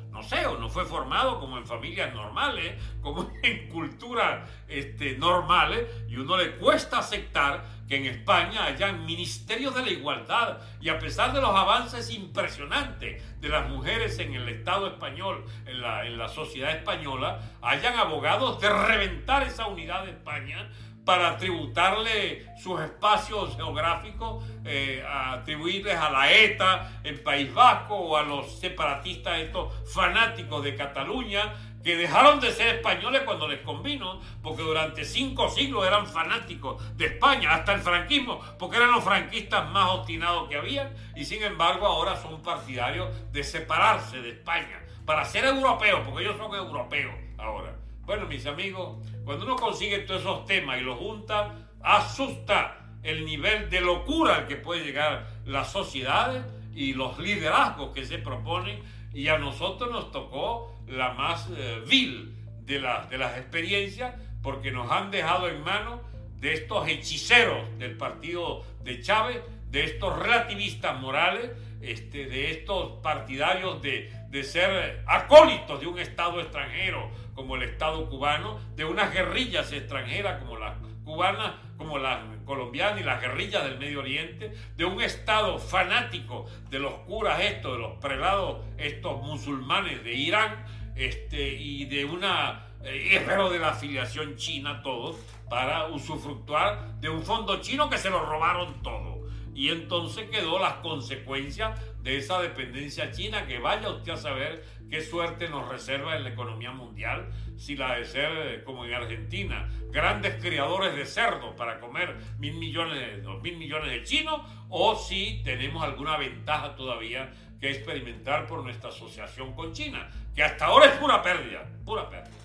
[SPEAKER 1] no fue formado como en familias normales, como en culturas este, normales, y uno le cuesta aceptar que en España hayan ministerios de la igualdad y a pesar de los avances impresionantes de las mujeres en el Estado español, en la sociedad española, hayan abogados de reventar esa unidad de España para tributarle sus espacios geográficos, eh, atribuirles a la ETA en País Vasco o a los separatistas estos fanáticos de Cataluña que dejaron de ser españoles cuando les convino, porque durante cinco siglos eran fanáticos de España, hasta el franquismo, porque eran los franquistas más obstinados que había, y sin embargo ahora son partidarios de separarse de España, para ser europeos, porque ellos son europeos ahora. Bueno, mis amigos, cuando uno consigue todos esos temas y los junta, asusta el nivel de locura al que puede llegar las sociedades y los liderazgos que se proponen. Y a nosotros nos tocó la más eh, vil de, de las experiencias porque nos han dejado en manos de estos hechiceros del partido de Chávez, de estos relativistas morales, este, de estos partidarios de, de ser acólitos de un Estado extranjero como el Estado cubano, de unas guerrillas extranjeras como las cubanas, como las colombianas y las guerrillas del Medio Oriente, de un Estado fanático de los curas estos, de los prelados estos musulmanes de Irán, este, y de una, eh, de la afiliación china todos, para usufructuar de un fondo chino que se lo robaron todo. Y entonces quedó las consecuencias de esa dependencia china, que vaya usted a saber qué suerte nos reserva en la economía mundial, si la de ser eh, como en Argentina, grandes criadores de cerdos para comer mil millones, dos mil millones de chinos, o si tenemos alguna ventaja todavía que experimentar por nuestra asociación con China, que hasta ahora es pura pérdida, pura pérdida.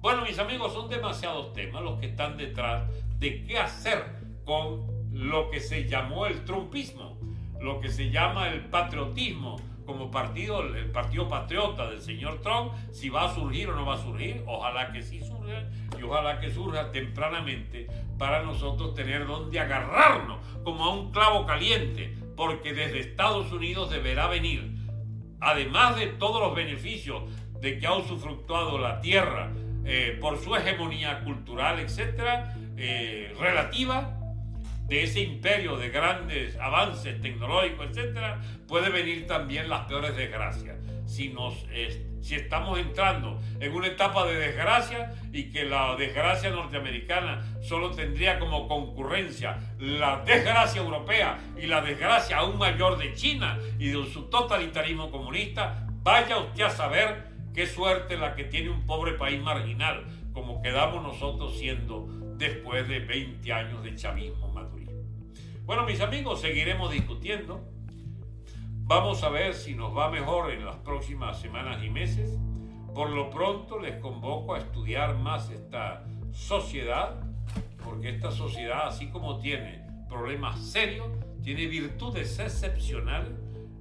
[SPEAKER 1] Bueno, mis amigos, son demasiados temas los que están detrás de qué hacer con lo que se llamó el trumpismo lo que se llama el patriotismo como partido, el partido patriota del señor Trump, si va a surgir o no va a surgir, ojalá que sí surja y ojalá que surja tempranamente para nosotros tener donde agarrarnos como a un clavo caliente, porque desde Estados Unidos deberá venir, además de todos los beneficios de que ha usufructuado la tierra eh, por su hegemonía cultural, etcétera, eh, relativa, de ese imperio de grandes avances tecnológicos, etcétera, puede venir también las peores desgracias. Si, nos, si estamos entrando en una etapa de desgracia y que la desgracia norteamericana solo tendría como concurrencia la desgracia europea y la desgracia aún mayor de China y de su totalitarismo comunista, vaya usted a saber qué suerte la que tiene un pobre país marginal como quedamos nosotros siendo después de 20 años de chavismo madurismo. Bueno, mis amigos, seguiremos discutiendo. Vamos a ver si nos va mejor en las próximas semanas y meses. Por lo pronto les convoco a estudiar más esta sociedad, porque esta sociedad, así como tiene problemas serios, tiene virtudes excepcionales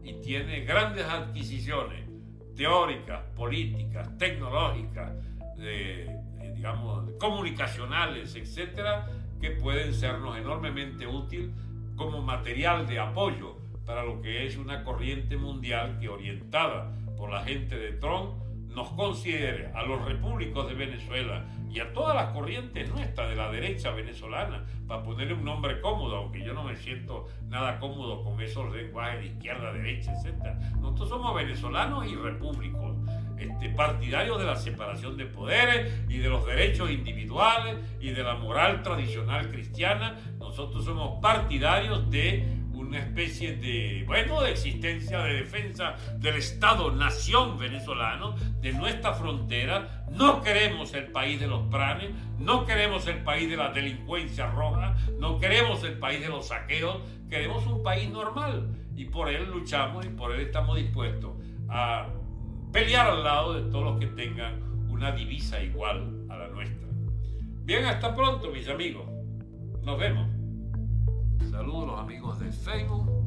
[SPEAKER 1] y tiene grandes adquisiciones teóricas, políticas, tecnológicas, de digamos, comunicacionales, etcétera, que pueden sernos enormemente útil como material de apoyo para lo que es una corriente mundial que orientada por la gente de Trump nos considere a los repúblicos de Venezuela y a todas las corrientes nuestras de la derecha venezolana, para ponerle un nombre cómodo, aunque yo no me siento nada cómodo con esos lenguajes de izquierda, derecha, etc. Nosotros somos venezolanos y repúblicos, este, partidarios de la separación de poderes y de los derechos individuales y de la moral tradicional cristiana. Nosotros somos partidarios de una especie de, bueno, de existencia, de defensa del Estado-nación venezolano, de nuestra frontera. No queremos el país de los pranes, no queremos el país de la delincuencia roja, no queremos el país de los saqueos, queremos un país normal y por él luchamos y por él estamos dispuestos a pelear al lado de todos los que tengan una divisa igual a la nuestra. Bien, hasta pronto mis amigos. Nos vemos. Saludos a los amigos de Facebook